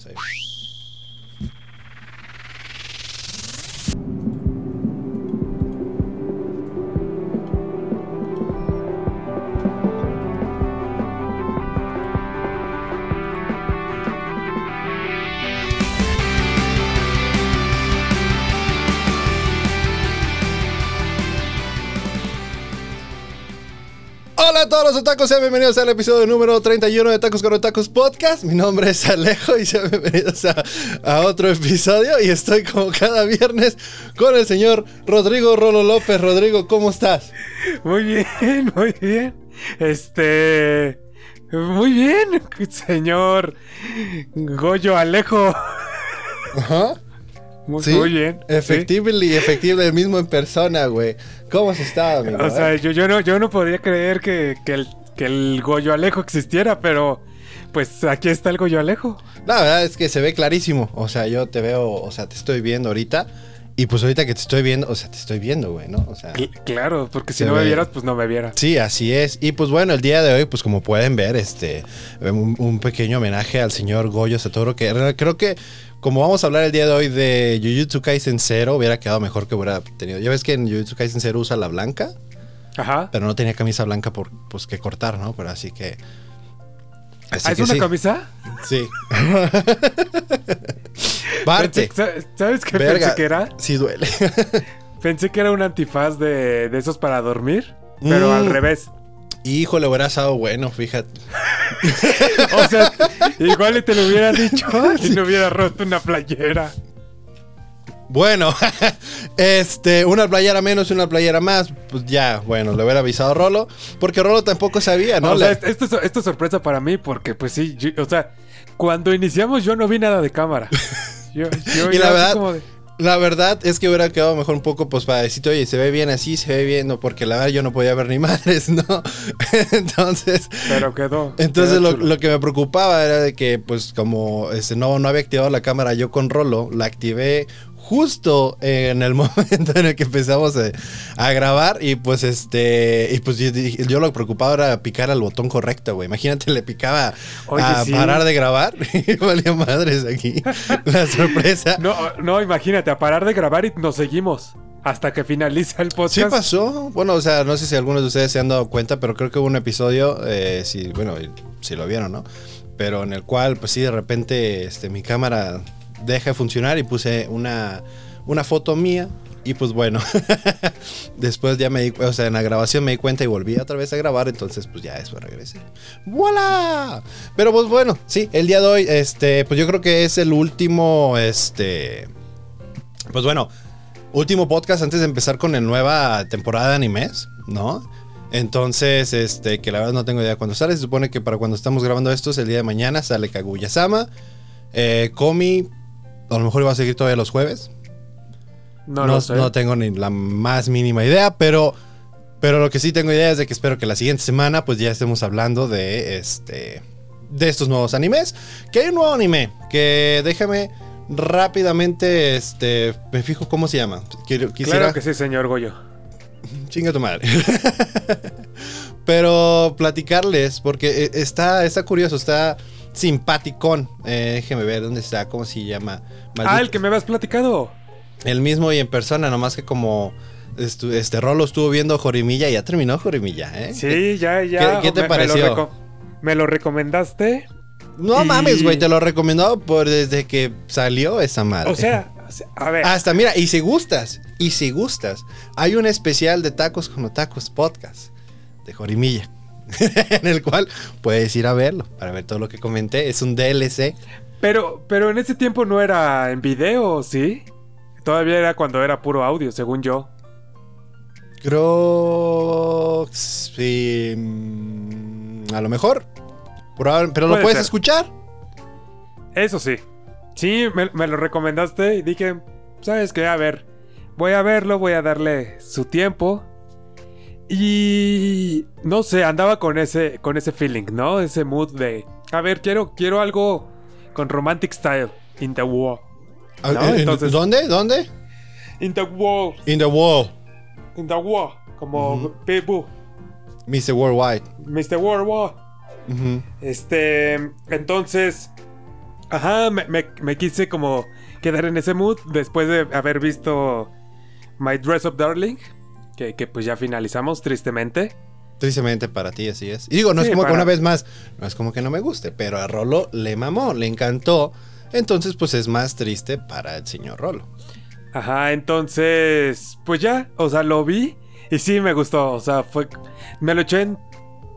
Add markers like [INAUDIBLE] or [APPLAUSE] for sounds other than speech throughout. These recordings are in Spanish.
sí. Todos los otakus, sean bienvenidos al episodio número 31 de Tacos con Otakus Podcast. Mi nombre es Alejo y sean bienvenidos a, a otro episodio. Y estoy como cada viernes con el señor Rodrigo Rolo López. Rodrigo, ¿cómo estás? Muy bien, [LAUGHS] muy bien. Este. Muy bien, señor Goyo Alejo. Ajá. Muy, Sí, muy bien. sí. Efectively y efectively, el mismo en persona, güey. ¿Cómo has estado, amigo? O sea, yo, yo, no, yo no podría creer que, que el, que el Goyo Alejo existiera, pero pues aquí está el Goyo Alejo. La verdad es que se ve clarísimo. O sea, yo te veo, o sea, te estoy viendo ahorita. Y pues ahorita que te estoy viendo, o sea, te estoy viendo, güey, ¿no? O sea. Cl- claro, porque si no me ve. vieras, pues no me vieras. Sí, así es. Y pues bueno, el día de hoy, pues como pueden ver, este, un, un pequeño homenaje al señor Goyo Satoru, que re- creo que como vamos a hablar el día de hoy de Jujutsu Kaisen 0, hubiera quedado mejor que hubiera tenido. Ya ves que en Jujutsu Kaisen 0 usa la blanca, Ajá. pero no tenía camisa blanca por pues que cortar, ¿no? Pero así que así ¿Ah, ¿Es que una sí. camisa? Sí. [LAUGHS] Parte. ¿Sabes qué Verga. pensé que era? Sí duele. [LAUGHS] Pensé que era un antifaz de, de esos para dormir, pero Mm. al revés. Híjole, hubiera estado bueno, fíjate. [LAUGHS] O sea, igual y te lo hubiera dicho [LAUGHS] si no hubiera roto una playera. Bueno, [LAUGHS] este, una playera menos y una playera más, pues ya, bueno, le hubiera avisado a Rolo, porque Rolo tampoco sabía, ¿no? o sea, Le- est- esto, es- esto es sorpresa para mí porque, pues sí, yo- o sea, cuando iniciamos yo no vi nada de cámara. Yo, yo Y la verdad- como de- La verdad es que hubiera quedado mejor un poco, pues, para oye, se ve bien así, se ve bien, no, porque la verdad yo no podía ver ni [LAUGHS] madres, ¿no? [LAUGHS] entonces, pero quedó. entonces quedó lo, lo que me preocupaba era de que, pues, como este, no, no había activado la cámara yo con Rolo, la activé justo en el [LAUGHS] momento en el que empezamos a, a grabar y pues este y pues yo, yo lo que preocupaba era picar al botón correcto, güey. Imagínate, le picaba Oye, a sí. parar de grabar [LAUGHS] y valía madres aquí. [LAUGHS] La sorpresa. No, no, imagínate, a parar de grabar y nos seguimos hasta que finaliza el podcast. Sí pasó. Bueno, o sea, no sé si algunos de ustedes se han dado cuenta, pero creo que hubo un episodio, eh, si, bueno, si lo vieron, ¿no? Pero en el cual, pues sí, de repente, este, mi cámara deja de funcionar y puse una, una foto mía. Y pues bueno, [LAUGHS] después ya me di, o sea, en la grabación me di cuenta y volví otra vez a grabar, entonces pues ya después regresé. ¡Voilà! Pero pues bueno, sí, el día de hoy, este, pues yo creo que es el último, este, pues bueno, último podcast antes de empezar con la nueva temporada de animes, ¿no? Entonces, este, que la verdad no tengo idea cuándo sale. Se supone que para cuando estamos grabando esto es el día de mañana, sale Kaguya-sama. Eh, a lo mejor iba a seguir todavía los jueves. No, No, lo sé. no tengo ni la más mínima idea, pero, pero lo que sí tengo idea es de que espero que la siguiente semana pues ya estemos hablando de este de estos nuevos animes. Que hay un nuevo anime que déjame rápidamente este me fijo cómo se llama. Quisiera Claro que sí, señor Goyo. chinga tu madre. [LAUGHS] pero platicarles porque eh, está está curioso, está simpaticón. Eh, déjeme ver dónde está, cómo se llama. Ah, el que me habías platicado. el mismo y en persona, nomás que como estu- este Rolo estuvo viendo Jorimilla y ya terminó Jorimilla, ¿eh? Sí, ya, ya. ¿Qué- qué te me- pareció? Me lo, reco- me lo recomendaste. No Y- mames, güey, te lo recomendó por desde que salió esa madre. O sea, o sea, a ver. Hasta mira, y si gustas, y si gustas, hay un especial de Tacos con Tacos Podcast de Jorimilla. [LAUGHS] en el cual puedes ir a verlo para ver todo lo que comenté. Es un DLC. Pero, pero en ese tiempo no era en video, ¿sí? Todavía era cuando era puro audio, según yo. Creo. Sí. mm, A lo mejor. Pero lo Puede puedes ser. escuchar. Eso sí. Sí, me, me lo recomendaste y dije, ¿sabes qué? A ver, voy a verlo, voy a darle su tiempo. Y no sé, andaba con ese, con ese feeling, ¿no? Ese mood de, a ver, quiero, quiero algo con romantic style in the wall. Ah, No, eh, entonces- ¿Dónde? ¿Dónde? In the wall, In the wall. in the wall, como Ujú. people, Mr. Worldwide. Mr. World War. Ujú. Este, entonces, Ajá, me, me- me quise como quedar en ese mood después de haber visto My Dress Up Darling, que, que pues ya finalizamos tristemente. Tristemente para ti, así es. Y digo, no Sí, es como que una vez más, no es como que no me guste, pero a Rolo le mamó, le encantó. Entonces, pues es más triste para el señor Rolo. Ajá, entonces, pues ya, o sea, lo vi y sí me gustó, o sea, fue, me lo eché en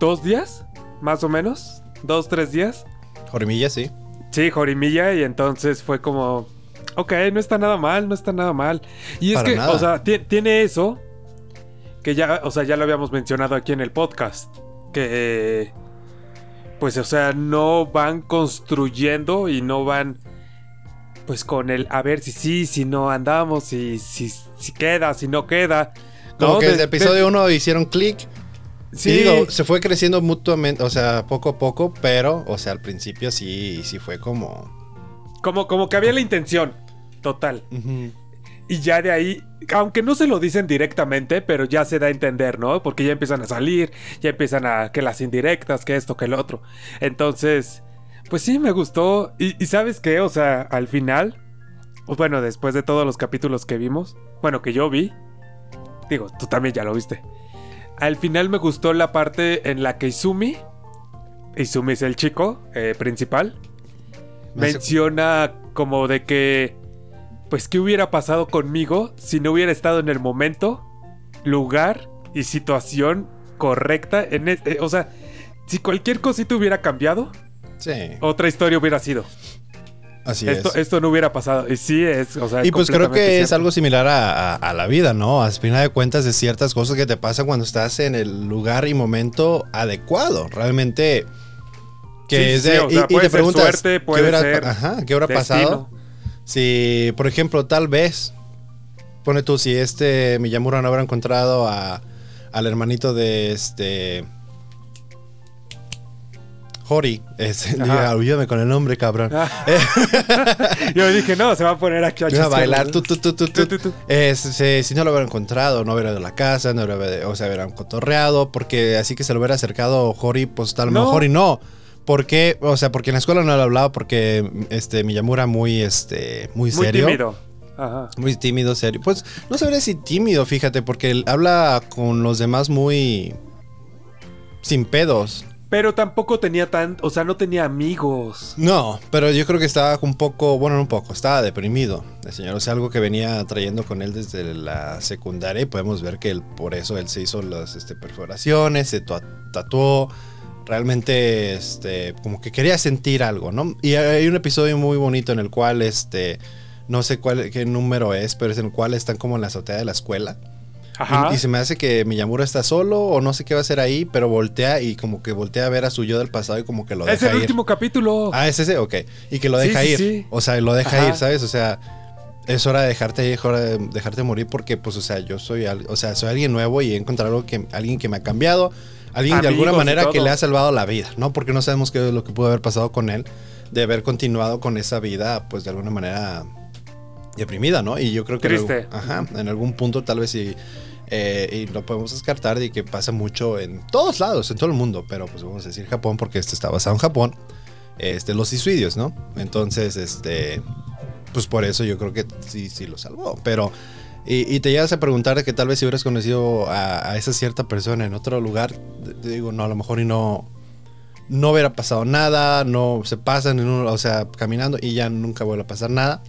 dos días, más o menos, dos, tres días. Jorimilla, sí. Sí, Jorimilla, y entonces fue como, ok, no está nada mal, no está nada mal. Y es que, nada. o sea, ti- tiene eso, que ya, o sea, ya lo habíamos mencionado aquí en el podcast, que, pues, o sea, no van construyendo y no van, pues, con el, a ver si sí, si no andamos, si, si, si queda, si no queda. Como ¿no? que De- desde episodio 1 hicieron clic. Sí, Y digo, se fue creciendo mutuamente, o sea, poco a poco, pero, o sea, al principio sí, sí fue como. como, como que había la intención, total. Y ya de ahí, aunque no se lo dicen directamente, pero ya se da a entender, ¿no? Porque ya empiezan a salir, ya empiezan a que las indirectas, que esto, que el otro. Entonces, pues sí, me gustó. Y, y sabes qué, o sea, al final, pues bueno, después de todos los capítulos que vimos, bueno, que yo vi, digo, tú también ya lo viste. Al final me gustó la parte en la que Izumi, Izumi es el chico eh, principal, menciona como de que, pues, ¿qué hubiera pasado conmigo si no hubiera estado en el momento, lugar y situación correcta? En es- eh, o sea, si cualquier cosita hubiera cambiado, Sí, otra historia hubiera sido. así Esto, es. esto no hubiera pasado. Y sí, es, o sea, es Y pues creo que es algo similar a, a- a la vida, ¿no? A final de cuentas de ciertas cosas que te pasan cuando estás en el lugar y momento adecuado. Realmente que Sí, es sí, de o sea, y- te ser preguntas suerte, ¿qué puede hubiera, ser ajá, ¿qué hubiera pasado? Si, por ejemplo, tal vez pone tú si este Miyamura no hubiera encontrado a, al hermanito de este Hori, es, [LAUGHS] diga, ayúdame con el nombre, cabrón. Ah. [LAUGHS] Yo dije, no, se va a poner aquí a, a bailar. Tu, tu, tu. Eh, si, si no lo hubiera encontrado, no hubiera ido a la casa, no hubiera, o sea, hubieran cotorreado, porque así que se lo hubiera acercado Hori, pues tal No. mejor y no. ¿Por qué? O sea, porque en la escuela no lo hablaba, porque este Miyamura muy, este, muy Muy serio. tímido. Ajá. Muy tímido, serio. Pues no sabría si tímido, fíjate, porque él habla con los demás muy. sin pedos. Pero tampoco tenía tan, o sea, no tenía amigos. No, pero yo creo que estaba un poco, bueno, no un poco, estaba deprimido el señor. O sea, algo que venía trayendo con él desde la secundaria y podemos ver que él, por eso él se hizo las este, perforaciones, se tatuó. Realmente, este, como que quería sentir algo, ¿no? Y hay un episodio muy bonito en el cual, este, no sé cuál, qué número es, pero es en el cual están como en la azotea de la escuela. Ajá. Y, y se me hace que Miyamura está solo o no sé qué va a hacer ahí, pero voltea y como que voltea a ver a su yo del pasado y como que lo es deja el ir. último capítulo. Ah, es ese, ok. Y que lo deja sí, ir. sí. O sea, lo deja Ajá. ir, ¿sabes? O sea, es hora de dejarte ir, es hora de dejarte morir porque, pues, o sea, yo soy, o sea, soy alguien nuevo y he encontrado algo que, alguien que me ha cambiado, alguien de alguna manera que le ha salvado la vida, ¿no? Porque no sabemos qué es lo que pudo haber pasado con él, de haber continuado con esa vida, pues, de alguna manera deprimida, ¿no? Y yo creo que... en algún- Triste. ajá, en algún punto tal vez sí... eh, y lo podemos descartar de que pasa mucho en todos lados, en todo el mundo, pero pues vamos a decir Japón porque este está basado en Japón este, los suicidios, ¿no? Entonces, este, pues por eso yo creo que sí, sí lo salvó. Pero, y, y te llegas a preguntar que tal vez si hubieras conocido a, a esa cierta persona en otro lugar, te- digo, no, a lo mejor y no, no hubiera pasado nada, no se pasan, en un- o sea, caminando y ya nunca vuelve a pasar nada.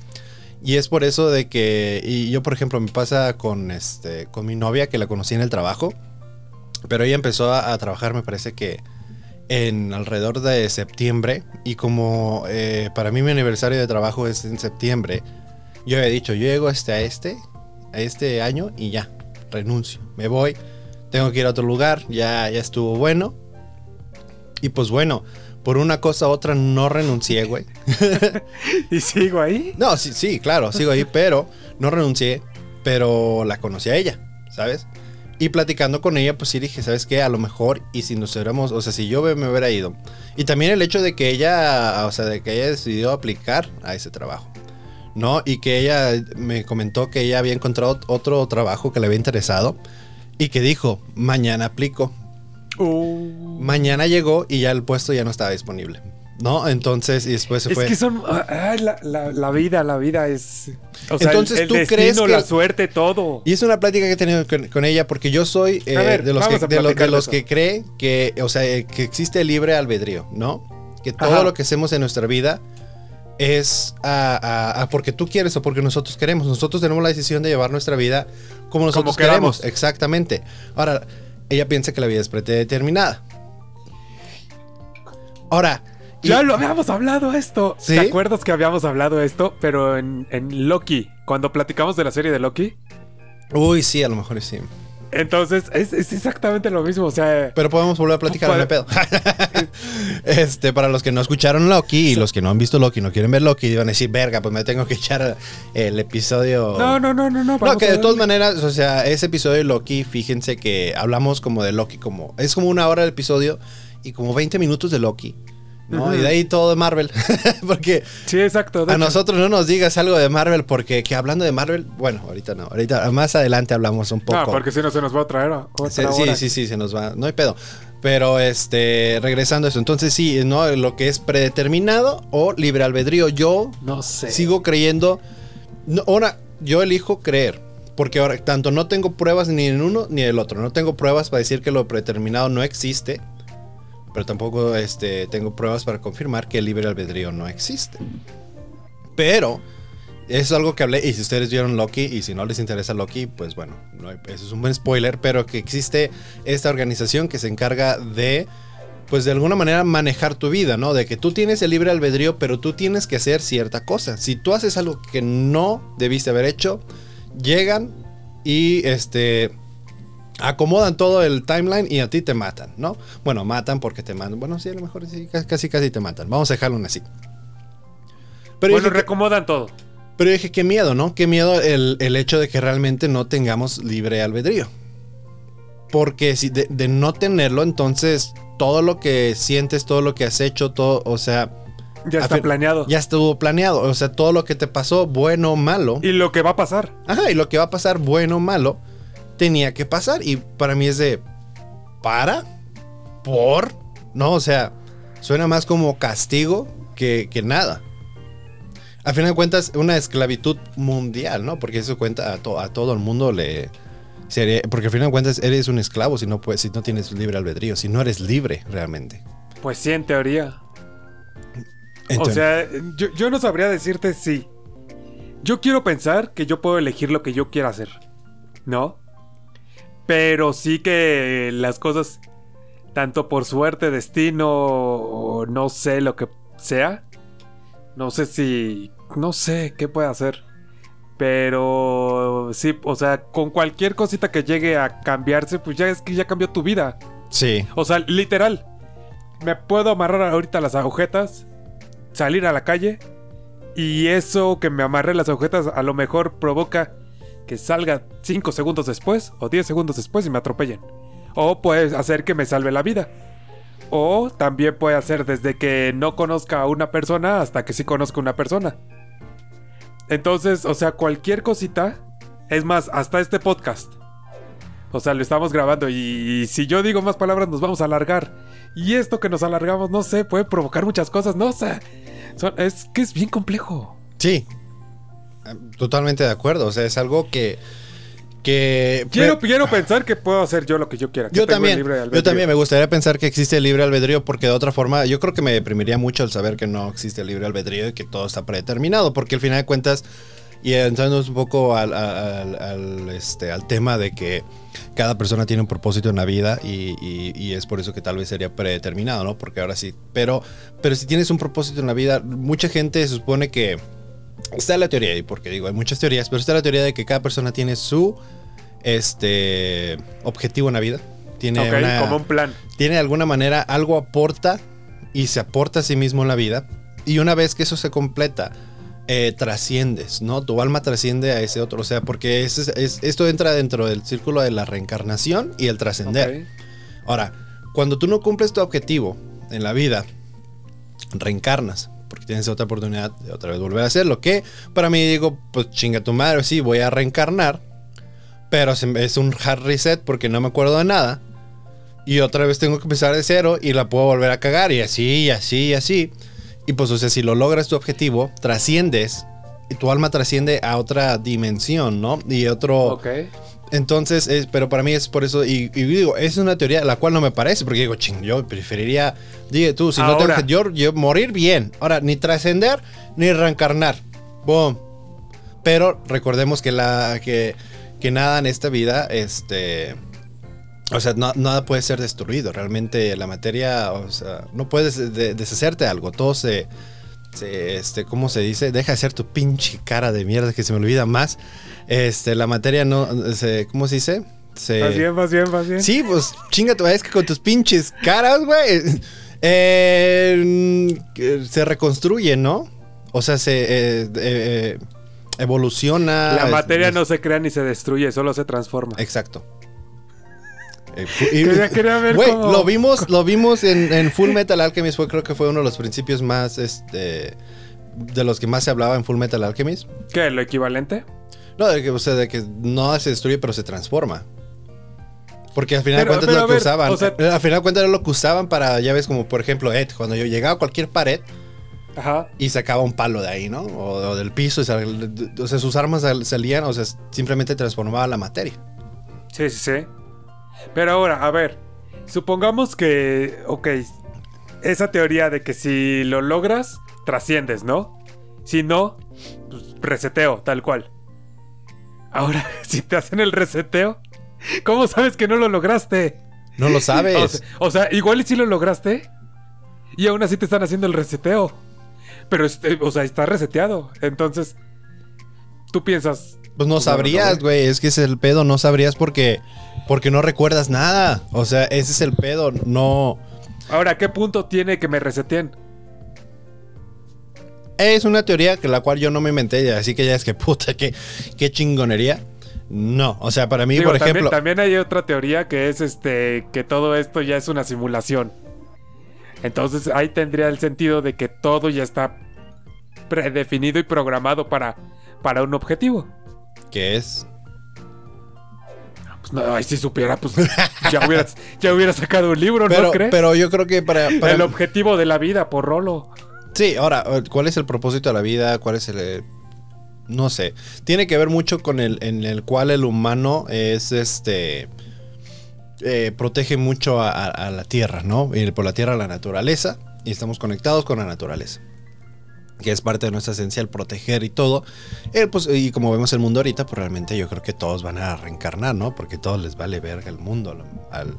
Y es por eso de que, y yo por ejemplo me pasa con, este, con mi novia que la conocí en el trabajo, pero ella empezó a, a trabajar, me parece que en alrededor de septiembre y como eh, para mí mi aniversario de trabajo es en septiembre, yo había dicho, yo llego este a este, este año y ya, renuncio, me voy, tengo que ir a otro lugar, ya, ya estuvo bueno. Y pues bueno, por una cosa u otra no renuncié, güey. [LAUGHS] Y sigo ahí. No, sí, sí, claro, sigo ahí, pero no renuncié, pero la conocí a ella, ¿sabes? Y platicando con ella, pues sí dije, ¿sabes qué? A lo mejor, y si nos hubiéramos, o sea, si yo me hubiera ido. Y también el hecho de que ella, o sea, de que ella decidió aplicar a ese trabajo, ¿no? Y que ella me comentó que ella había encontrado otro trabajo que le había interesado y que dijo, mañana aplico. Uh, Mañana llegó y ya el puesto ya no estaba disponible. ¿no? Entonces, y después se Es fue. que son. ay, la, la- la vida, la vida es. O sea, Entonces, el, el ¿tú destino, crees que- la suerte, todo. Y es una plática que he tenido con, con ella porque yo soy eh, ver, de los, que, de, lo- los que cree que, o sea, que existe libre albedrío, ¿no? Que todo Ajá. lo que hacemos en nuestra vida es a- a- a porque tú quieres o porque nosotros queremos. Nosotros tenemos la decisión de llevar nuestra vida como nosotros queremos. Exactamente. Ahora, ella piensa que la vida es predeterminada. Ahora, y- Ya lo habíamos hablado esto. ¿Sí? ¿Te acuerdas que habíamos hablado esto? Pero en, en Loki, cuando platicamos de la serie de Loki. uy, sí, a lo mejor sí. Entonces, es, es exactamente lo mismo. O sea, Pero podemos volver a platicar, no hay pedo. [LAUGHS] este, para los que no escucharon Loki y los que no han visto Loki y no quieren ver Loki, iban a decir, verga, pues me tengo que echar el episodio. no, no, no, no, no. No, que de todas maneras, o sea, ese episodio de Loki, fíjense que hablamos como de Loki, como es como una hora de episodio y como 20 minutos de Loki, ¿no? Y de ahí todo de Marvel, [LAUGHS] porque Sí, exacto. a nosotros no nos digas algo de Marvel, porque que hablando de Marvel, bueno, ahorita no, ahorita más adelante hablamos un poco. Porque si no se nos va a traer a otra Sí, sí, sí, sí, se nos va. No hay pedo. Pero este, regresando a eso, entonces sí, ¿no? Lo que es predeterminado o libre albedrío. Yo No sé. sigo creyendo. no, ahora, yo elijo creer. Porque ahora, tanto no tengo pruebas ni en uno ni en el otro. No tengo pruebas para decir que lo predeterminado no existe. Pero tampoco este, tengo pruebas para confirmar que el libre albedrío no existe. Pero es algo que hablé. Y si ustedes vieron Loki y si no les interesa Loki, pues bueno, eso es un buen spoiler. Pero que existe esta organización que se encarga de, pues de alguna manera manejar tu vida, ¿no? De que tú tienes el libre albedrío, pero tú tienes que hacer cierta cosa. Si tú haces algo que no debiste haber hecho, llegan y este acomodan todo el timeline y a ti te matan, ¿no? Bueno, matan porque te mandan. Bueno, sí, a lo mejor sí, ca- casi casi te matan. Vamos a dejarlo en así. Pero bueno, que- reacomodan todo. pero dije, qué miedo, ¿no? Qué miedo el, el hecho de que realmente no tengamos libre albedrío. Porque si de, de no tenerlo, entonces todo lo que sientes, todo lo que has hecho, todo, o sea, Ya está planeado. ya estuvo planeado. O sea, todo lo que te pasó, bueno o malo. Y lo que va a pasar. Ajá, y lo que va a pasar, bueno o malo, tenía que pasar. Y para mí es de, ¿para? ¿Por? No, o sea, suena más como castigo que, que nada. A final de cuentas, una esclavitud mundial, ¿no? Porque eso cuenta a, to- a todo el mundo le... sería- porque al final de cuentas eres un esclavo si no, puedes, si no tienes libre albedrío, si no eres libre realmente. Pues sí, en teoría. Entonces- o sea, yo, yo no sabría decirte si. Yo quiero pensar que yo puedo elegir lo que yo quiera hacer. ¿No? Pero sí que las cosas, tanto por suerte, destino, o no sé lo que sea. No sé si. No sé qué puede hacer. Pero sí, o sea, con cualquier cosita que llegue a cambiarse, pues ya es que ya cambió tu vida. sí, O sea, literal. Me puedo amarrar ahorita las agujetas, salir a la calle y eso que me amarré las agujetas a lo mejor provoca que salga 5 segundos después o 10 segundos después y me atropellen. O puede hacer que me salve la vida. O también puede hacer desde que no conozca a una persona hasta que sí conozca a una persona. Entonces, o sea, cualquier cosita, es más, hasta este podcast. O sea, lo estamos grabando y si yo digo más palabras nos vamos a alargar. Y esto que nos alargamos, no sé, puede provocar muchas cosas, no sé. Son- es que es bien complejo. sí. Totalmente de acuerdo. O sea, es algo que... que Quiero, quiero pensar que puedo hacer yo lo que yo quiera. que Yo también, yo también me gustaría pensar que existe el libre albedrío porque de otra forma yo creo que me deprimiría mucho el saber que no existe el libre albedrío y que todo está predeterminado porque al final de cuentas y entrando un poco al, al- al, este, al tema de que cada persona tiene un propósito en la vida y, y- y es por eso que tal vez sería predeterminado, ¿no? Porque ahora sí, pero, pero si tienes un propósito en la vida, mucha gente se supone que está la teoría, y porque digo, hay muchas teorías, pero está la teoría de que cada persona tiene su este objetivo en la vida. Tiene una- como un plan. tiene de alguna manera algo aporta y se aporta a sí mismo en la vida. Y una vez que eso se completa, eh, trasciendes, ¿no? Tu alma trasciende a ese otro. O sea, porque es- es- esto entra dentro del círculo de la reencarnación y el trascender. Ahora, cuando tú no cumples tu objetivo en la vida, reencarnas. Porque tienes otra oportunidad de otra vez volver a hacerlo. Que para mí digo, pues chinga tu madre, sí, voy a reencarnar. Pero es un hard reset porque no me acuerdo de nada. y otra vez tengo que empezar de cero y la puedo volver a cagar y así, y así, y así. Y pues, o sea, si lo logras tu objetivo, trasciendes y tu alma trasciende a otra dimensión, ¿no? Y otro... Ok. Entonces, es, pero para mí es por eso, y, y digo, es una teoría la cual no me parece, porque digo, ching, yo preferiría, dije tú, si no tengo que, yo, yo morir bien. Ahora, ni trascender, ni reencarnar. Boom. Pero recordemos que la, que, que nada en esta vida, este, o sea, no- nada puede ser destruido. Realmente la materia, o sea, no puedes de- deshacerte de algo. Todo se, se, este, ¿cómo se dice? Deja de ser tu pinche cara de mierda que se me olvida más. Este, la materia no, se, ¿cómo se dice? Se, Vas bien, vas bien, vas bien. Sí, pues chinga tu es que con tus pinches caras, güey. eh, que se reconstruye, ¿no? O sea, se eh, eh, evoluciona. La materia no se crea ni se destruye, solo se transforma. Exacto. Eh, Quería- quería ver cómo- lo vimos, lo vimos en, en Full Metal Alchemist, fue, creo que fue uno de los principios más, este, de los que más se hablaba en Full Metal Alchemist. ¿Qué? ¿Lo equivalente? No, de que, o sea, de que no se destruye, pero se transforma. Porque al final Pero- de cuentas pero es lo que ver, usaban. o sea- eh, al final de cuentas era lo que usaban para, ya ves, como por ejemplo, Ed, cuando yo llegaba a cualquier pared Ajá. y sacaba un palo de ahí, ¿no? O, o del piso, y sal- o sea, sus armas sal- salían, o sea, simplemente transformaba la materia. Sí, sí, sí. Pero ahora, a ver. Supongamos que. Ok. Esa teoría de que si lo logras, trasciendes, ¿no? Si no, pues reseteo, tal cual. Ahora, [LAUGHS] si te hacen el reseteo, ¿cómo sabes que no lo lograste? No lo [LAUGHS] O sabes. sea, o sea, igual y si lo lograste. Y aún así te están haciendo el reseteo. Pero, este, o sea, está reseteado. Entonces, tú piensas. Pues no Pues sabrías, güey. Es que ese es el pedo. No sabrías porque, porque no recuerdas nada. O sea, ese es el pedo. No. Ahora, ¿a qué punto tiene que me reseteen? Es una teoría que la cual yo no me inventé. Así que ya es que puta, qué, qué chingonería. No. O sea, para mí, Digo, por también, ejemplo. también hay otra teoría que es este que todo esto ya es una simulación. Entonces ahí tendría el sentido de que todo ya está predefinido y programado para, para un objetivo. ¿Qué es? Pues no, ay, si supiera, pues [LAUGHS] ya hubiera, ya hubiera sacado un libro, Pero, ¿no crees? pero yo creo que para. para- El objetivo de la vida, por rolo. Sí, ahora, ¿cuál es el propósito de la vida? ¿Cuál es el... eh, No sé. Tiene que ver mucho con el en el cual el humano es este... eh, protege mucho a, a- a la tierra, ¿no? Y por la tierra a la naturaleza. Y estamos conectados con la naturaleza. Que es parte de nuestra esencia el proteger y todo. Eh, pues, y como vemos el mundo ahorita, pues realmente yo creo que todos van a reencarnar, ¿no? Porque todos les vale verga el mundo, al,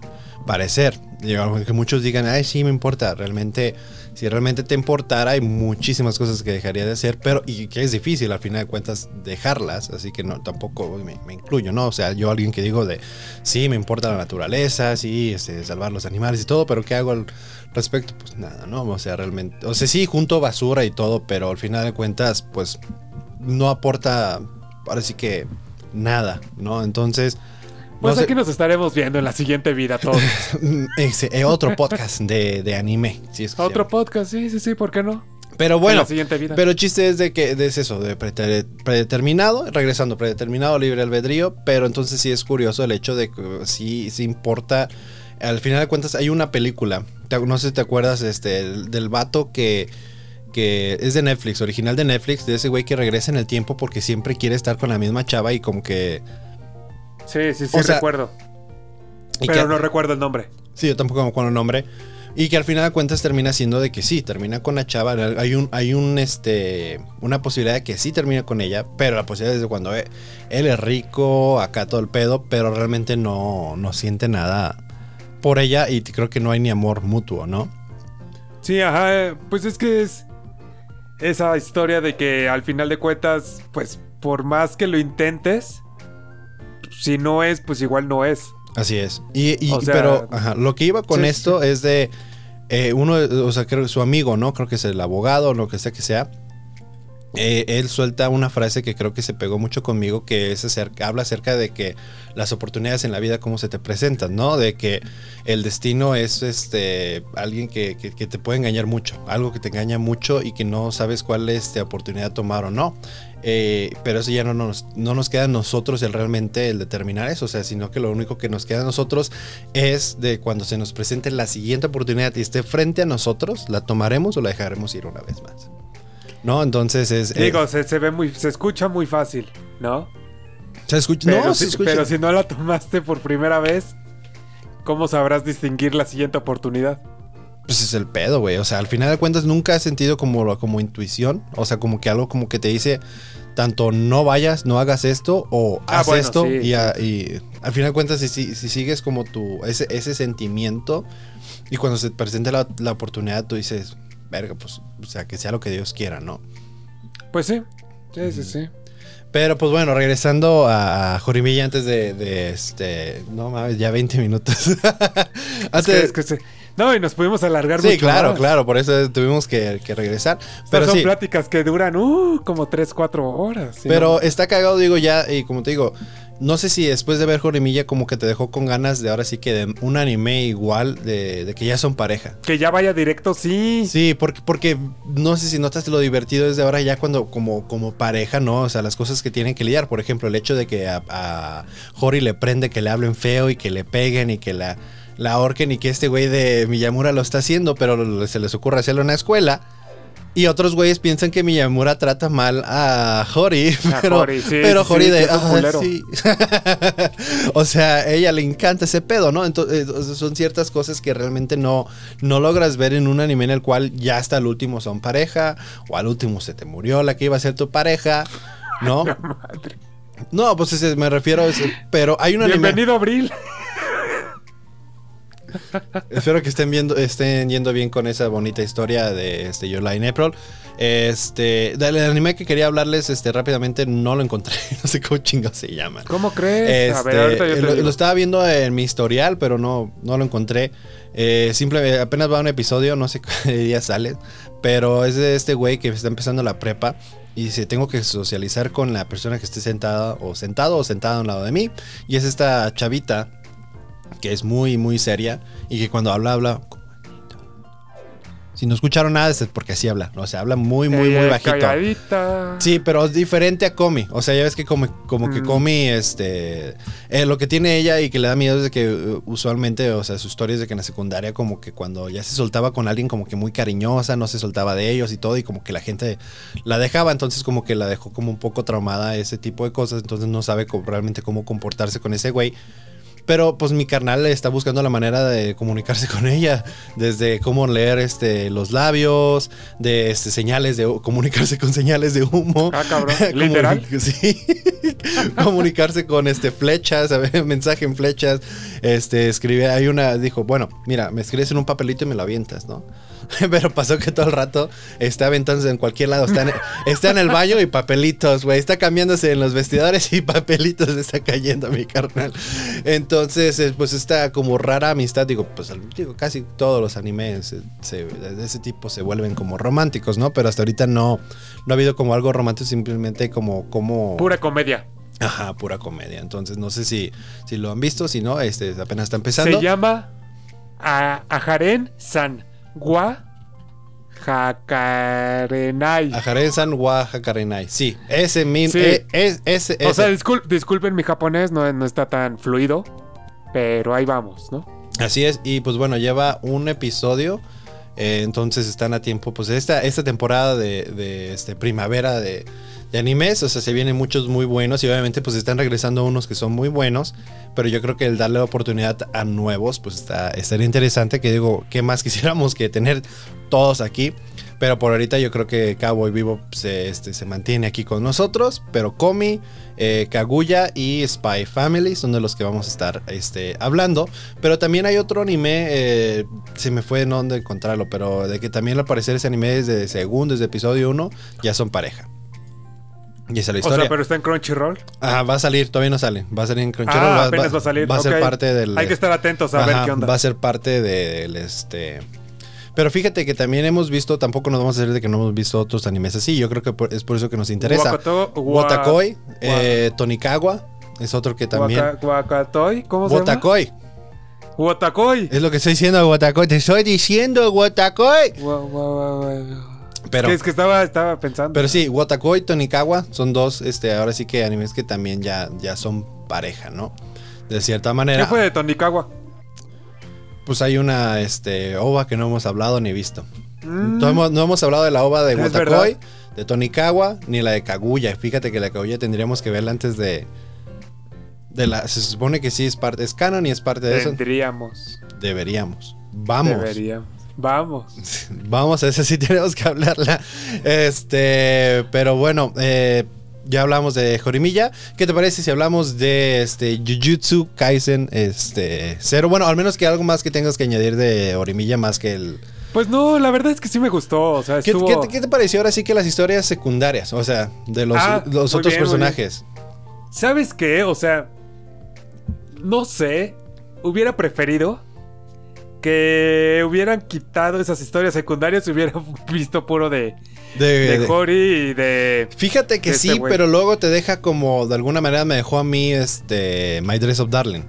parecer. Y aunque muchos digan, ay, sí, me importa. Realmente, si realmente te importara, hay muchísimas cosas que dejaría de hacer, pero y que es difícil al final de cuentas dejarlas. Así que no, tampoco me, me incluyo, ¿no? O sea, yo alguien que digo de, sí, me importa la naturaleza, sí, este, salvar los animales y todo, pero ¿qué hago al respecto? Pues nada, ¿no? O sea, realmente, o sea, sí, junto basura y todo, pero al final de cuentas, pues no aporta, sí que nada, ¿no? Entonces... no Pues sé- aquí nos estaremos viendo en la siguiente vida todos. [LAUGHS] Ese, eh, otro podcast de, de anime. si es que se Otro podcast, sí, sí, sí, ¿por qué no? Pero en bueno, la siguiente vida. pero el chiste es de que de es eso, de predeterminado, regresando, predeterminado, libre albedrío, pero entonces sí es curioso el hecho de que sí, sí importa. Al final de cuentas hay una película, no sé si te acuerdas este, el- del vato que, que es de Netflix, original de Netflix, de ese güey que regresa en el tiempo porque siempre quiere estar con la misma chava y como que... Sí, sí, sí, o sea, recuerdo. y Pero que- no recuerdo el nombre. Sí, yo tampoco me acuerdo el nombre. Y que al final de cuentas termina siendo de que sí, termina con la chava. Hay un, hay un, este, una posibilidad de que sí termine con ella, pero la posibilidad es de cuando e- él es rico, acá todo el pedo, pero realmente no, no siente nada por ella y creo que no hay ni amor mutuo, ¿no? Sí, ajá, pues es que es esa historia de que al final de cuentas, pues por más que lo intentes, si no es, pues igual no es. Así es. Y, y- O sea, pero ajá, lo que iba con sí, esto es de eh, uno, o sea, creo que su amigo, ¿no? Creo que es el abogado, lo que sea que sea. eh, él suelta una frase que creo que se pegó mucho conmigo, que es acerca, habla acerca de que las oportunidades en la vida cómo se te presentan, ¿no? De que el destino es este alguien que, que- que te puede engañar mucho, algo que te engaña mucho y que no sabes cuál este, oportunidad tomar o no. Eh, pero eso ya no nos, no nos queda a nosotros el realmente el determinar eso, o sea, sino que lo único que nos queda a nosotros es de cuando se nos presente la siguiente oportunidad y esté frente a nosotros, la tomaremos o la dejaremos ir una vez más. ¿No? Entonces es... eh, Digo, se, se ve muy, se escucha muy fácil, ¿no? ¿Se escucha? Pero, no, si, se escucha. pero si no la tomaste por primera vez, ¿cómo sabrás distinguir la siguiente oportunidad? Pues es el pedo, güey. O sea, al final de cuentas nunca has sentido como, como intuición. O sea, como que algo como que te dice tanto no vayas, no hagas esto o Ah, haz bueno, esto. sí, y, a- y al final de cuentas, si, si, si sigues como tu, ese, ese sentimiento y cuando se te presente la, la oportunidad, tú dices, verga, pues, o sea, que sea lo que Dios quiera, ¿no? Pues sí. Sí, sí, sí. Pero pues bueno, regresando a, Jorimilla antes de, de, este. No mames, ya 20 minutos. Es antes, que- es que se- [LAUGHS] No, y nos pudimos alargar sí, mucho claro, más. claro, por eso tuvimos que, que regresar. Pero son sí, pláticas que duran uh, como 3, 4 horas. ¿sí, pero no? está cagado, digo, ya, y como te digo, no sé si después de ver Jorimilla como que te dejó con ganas de ahora sí que de un anime igual, de, de que ya son pareja. Que ya vaya directo, sí. Sí, porque, porque no sé si notas lo divertido desde ahora ya cuando como, como pareja, ¿no? O sea, las cosas que tienen que lidiar. Por ejemplo, el hecho de que a, a Hori le prende que le hablen feo y que le peguen y que la, la ahorquen y que este güey de Miyamura lo está haciendo, pero se les ocurre hacerlo en la escuela. Y otros güeyes piensan que Miyamura trata mal a Hori, [LAUGHS] A pero Hori, sí, pero sí, Hori sí, de "Ah, [LAUGHS] o sea, a ella le encanta ese pedo, ¿no? Entonces, eh, son ciertas cosas que realmente no, no logras ver en un anime en el cual ya hasta el último son pareja, o al último se te murió la que iba a ser tu pareja, ¿no? [LAUGHS] Madre. No, pues ese- me refiero a eso. Pero hay un anime. Bienvenido, Abril. [LAUGHS] Espero que estén viendo, estén yendo bien con esa bonita historia de este Your Lie in April. Este, del anime que quería hablarles este, rápidamente, no lo encontré. [LAUGHS] No sé cómo chingo se llama. ¿Cómo crees? a ver, Este, ahorita yo te lo, digo. lo estaba viendo en mi historial, pero no, no lo encontré. Eh, simplemente apenas va un episodio, no sé [LAUGHS] qué día sale. Pero es de este güey que está empezando la prepa. Y dice, tengo que socializar con la persona que esté sentada o sentado o sentada a un lado de mí. Y es esta chavita que es muy, muy seria. Y que cuando habla, habla... Si no escucharon nada es porque así habla. O sea, habla muy, muy, muy Eh, bajito. Calladita. Sí, pero es diferente a Comi. O sea, ya ves que como, como que Mm. Comi, este. eh, lo que tiene ella y que le da miedo es de que uh, usualmente, o sea, su historia es de que en la secundaria, como que cuando ya se soltaba con alguien, como que muy cariñosa, no se soltaba de ellos y todo, y como que la gente la dejaba. Entonces, como que la dejó como un poco traumada ese tipo de cosas. Entonces, no sabe realmente cómo comportarse con ese güey. Pero pues mi carnal está buscando la manera de comunicarse [LAUGHS] con ella, desde cómo leer este los labios, de este señales de comunicarse con señales de humo. Ah, cabrón. [LAUGHS] ¿Literal? [LAUGHS] Sí. comunicarse con este flechas, a ver, mensaje en flechas, este escribe, hay una dijo, bueno, mira, me escribes en un papelito y me lo avientas, ¿no? [LAUGHS] Pero pasó que todo el rato está aventándose en cualquier lado. Está en, está en el baño y papelitos, güey. Está cambiándose en los vestidores y papelitos está cayendo a mi carnal. Entonces, eh, pues esta como rara amistad, digo, pues digo, casi todos los animes eh, se- de ese tipo se vuelven como románticos, ¿no? Pero hasta ahorita no, no ha habido como algo romántico, simplemente como... como Pura comedia. Ajá, pura comedia. Entonces, no sé si, si lo han visto, si no, este apenas está empezando. Se llama a Ajaren San Gua wa Hakarenai. Sí, ese mismo. Sí. eh, es, ese, O sea, discul- disculpen mi japonés, no, no está tan fluido. Pero ahí vamos, ¿no? Así es. Y pues bueno, lleva un episodio. eh, entonces están a tiempo. Pues esta, esta temporada de, de, este, primavera de, de animes. O sea, se vienen muchos muy buenos. Y obviamente, pues están regresando unos que son muy buenos. Pero yo creo que el darle la oportunidad a nuevos, pues está, estaría interesante. Que digo, ¿qué más [LAUGHS] quisiéramos que tener todos aquí? Pero por ahorita yo creo que Cowboy Vivo se, este, se mantiene aquí con nosotros. Pero Komi, eh, Kaguya y Spy Family son de los que vamos a estar este, hablando. Pero también hay otro anime, eh, se me fue no dónde encontrarlo, pero de que también al parecer ese anime desde segundo, desde episodio 1, ya son pareja. Y esa es la O historia. sea, pero está en Crunchyroll. Ajá, va a salir, todavía no sale. Va a salir en Crunchyroll. Ah, apenas va a salir. Va a ser parte del. Hay que estar atentos a ver qué onda. Va a ser parte del este. Pero fíjate que también hemos visto, tampoco nos vamos a decir de que no hemos visto otros animes así. Yo creo que por- es por eso que nos interesa. Wakato- wa- Watakoi, eh, Tonikawa, es otro que también. Waka- Wakatoi, ¿cómo se llama? Watakoi, Watakoi. es lo que estoy diciendo, Watakoi. Te estoy diciendo, Watakoi. Wa- wa- wa- wa- Pero, es que estaba, estaba pensando. pero sí, Watakoi y Tonikawa son dos, este, ahora sí que animes que también ya, ya son pareja, ¿no? De cierta ¿Qué manera. fue de Tonikawa? Pues hay una este, ova que no hemos hablado ni visto. Mm, No, hemos, no hemos hablado de la ova de Watakoi, de Tonikawa, ni la de Kaguya. Fíjate que la Kaguya tendríamos que verla antes de. de la, se supone que sí es parte, es canon y es parte de eso. Tendríamos. Deberíamos. Vamos. Deberíamos. Vamos. [LAUGHS] Vamos, a esa sí [LAUGHS] tenemos que hablarla. Este, pero bueno, eh, ya hablamos de Jorimilla. ¿Qué te parece si hablamos de este Jujutsu Kaisen este cero? Bueno, al menos que algo más que tengas que añadir de Jorimilla más que el. Pues no, la verdad es que sí me gustó. O sea, ¿Qué, estuvo... qué te- qué te pareció ahora sí que las historias secundarias? O sea, de los, Ah, los otros bien. personajes. ¿Sabes qué? O sea, no sé. Hubiera preferido que hubieran quitado esas historias secundarias y hubieran [LAUGHS] visto puro de, De, de de- Hori y de... Fíjate que de este sí, güey. pero luego te deja como de alguna manera me dejó a mí este My Dress of Darling.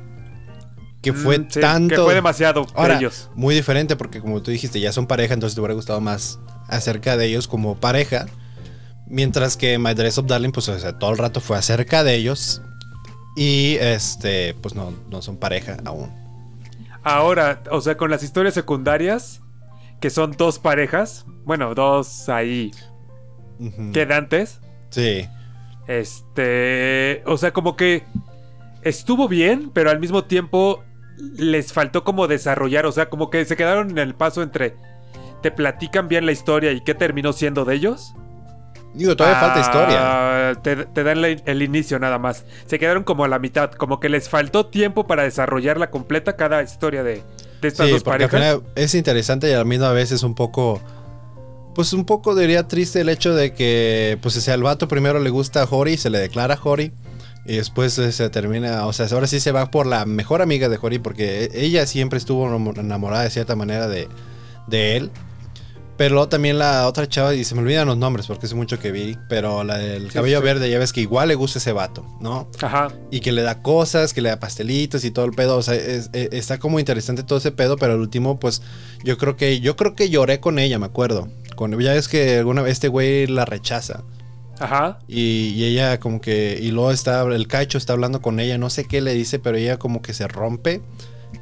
Que fue Mm, sí, tanto. Que fue demasiado Ahora, de ellos. muy diferente porque como tú dijiste, ya son pareja, entonces te hubiera gustado más acerca de ellos como pareja. Mientras que My Dress of Darling, pues o sea, todo el rato fue acerca de ellos. Y este, pues no, no son pareja aún. Ahora, o sea, con las historias secundarias, que son dos parejas, bueno, dos ahí Ujú. quedantes, Sí. este, o sea, como que estuvo bien, pero al mismo tiempo les faltó como desarrollar, o sea, como que se quedaron en el paso entre te platican bien la historia y qué terminó siendo de ellos. Digo, todavía falta historia. Ah, Te, te dan el inicio nada más. Se quedaron como a la mitad, como que les faltó tiempo para desarrollarla completa cada historia de, de estas Sí, dos porque al parejas. final es interesante y a la misma vez es un poco. Pues un poco diría triste el hecho de que, pues, o sea, al vato primero le gusta a Hori, se le declara a Hori. Y después se termina, o sea, ahora sí se va por la mejor amiga de Hori, porque e- ella siempre estuvo enamo- enamorada de cierta manera de, de él. Pero luego también la otra chava, y se me olvidan los nombres porque hace mucho que vi, pero la del Sí, cabello sí. verde, ya ves que igual le gusta ese vato, ¿no? Ajá. y que le da cosas, que le da pastelitos y todo el pedo. O sea, es- es- está como interesante todo ese pedo, pero al último, pues, yo creo que, yo creo que lloré con ella, me acuerdo. Con, ya ves que alguna vez este güey la rechaza. Ajá. Y, y ella como que, y luego está, el cacho está hablando con ella, no sé qué le dice, pero ella como que se rompe.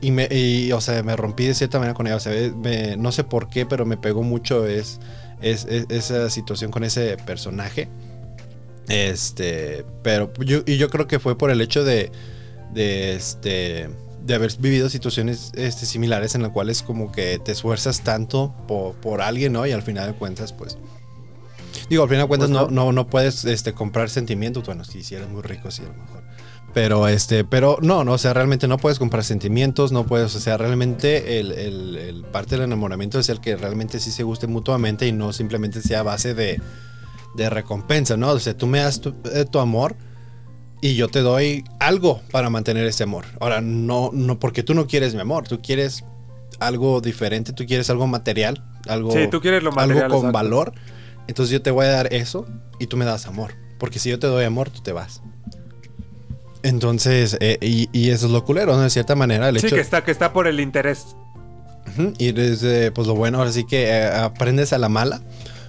Y me, y, o sea, me rompí de cierta manera con ella. O sea, me- no sé por qué, pero me pegó mucho es, es- es- esa situación con ese personaje. Este, pero yo, y yo creo que fue por el hecho de, de este, de haber vivido situaciones este, similares en las cuales como que te esfuerzas tanto por, por alguien, ¿no? Y al final de cuentas, pues, digo, al final de cuentas Pues no, no. no, no puedes este, comprar sentimientos, bueno, si, si eres muy rico, sí, a lo mejor. Pero este, pero no, no, o sea, realmente no puedes comprar sentimientos, no puedes, o sea, realmente el, el- el parte del enamoramiento es el que realmente sí se guste mutuamente y no simplemente sea a base de, de recompensa, ¿no? O sea, tú me das tu, eh, tu amor y yo te doy algo para mantener ese amor. Ahora, no, no, porque tú no quieres mi amor, tú quieres algo diferente, tú quieres algo material, algo, Sí, tú quieres lo material. algo con exacto. valor. Entonces yo te voy a dar eso y tú me das amor. Porque si yo te doy amor, tú te vas. Entonces, eh, y, y eso es lo culero, ¿no? De cierta manera, el Sí, hecho... que está, que está por el interés. Ujú, Y desde, pues lo bueno, ahora sí que eh, aprendes a la mala,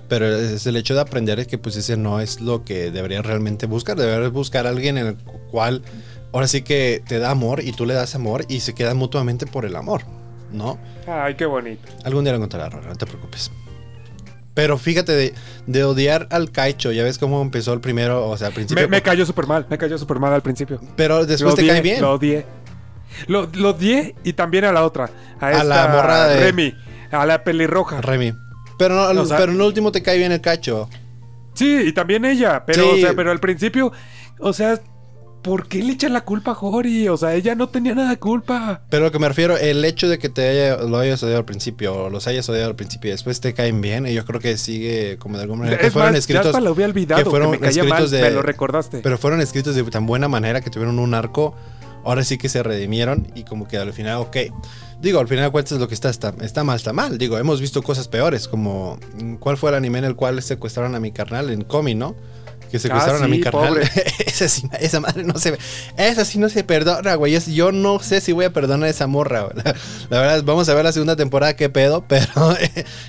pero es el hecho de aprender es que pues ese no es lo que deberías realmente buscar. Deberías buscar a alguien en el cual ahora sí que te da amor y tú le das amor y se quedan mutuamente por el amor, ¿no? Ay, qué bonito. Algún día lo encontrarás, no te preocupes. Pero fíjate, de, de odiar al Kaicho, ya ves cómo empezó el primero, o sea, al principio. Me, me cayó súper mal, me cayó súper mal al principio. pero después Lo te odié, cae bien. Lo odié. Lo, lo odié y también a la otra. A, A la esta morra de- Remy, a la pelirroja. Remy. Pero, no, O sea- pero en último te cae bien el Kaicho. Sí, y también ella. Pero, Sí. o sea, pero al principio, o sea, ¿por qué le echan la culpa a Hori? O sea, ella no tenía nada de culpa. Pero lo que me refiero, el hecho de que te haya, lo hayas odiado al principio, o los hayas odiado al principio y después te caen bien, y yo creo que sigue como de alguna manera. que fueron más, escritos. ya hasta lo había olvidado, que fueron que me escritos mal, de- me lo recordaste. Pero fueron escritos de tan buena manera que tuvieron un arco. ahora sí que se redimieron y como que al final, ok. Digo, al final de cuentas lo que está, está, está mal, está mal. Digo, hemos visto cosas peores, como ¿cuál fue el anime en el cual secuestraron a mi carnal en Comi, no? Que secuestraron Ah, a mi carnal. [LAUGHS] esa, sí- esa madre no se Esa sí no se perdona, güey. Yo no sé si voy a perdonar a esa morra, güey. La, la verdad, vamos a ver la segunda temporada, qué pedo, [LAUGHS] pero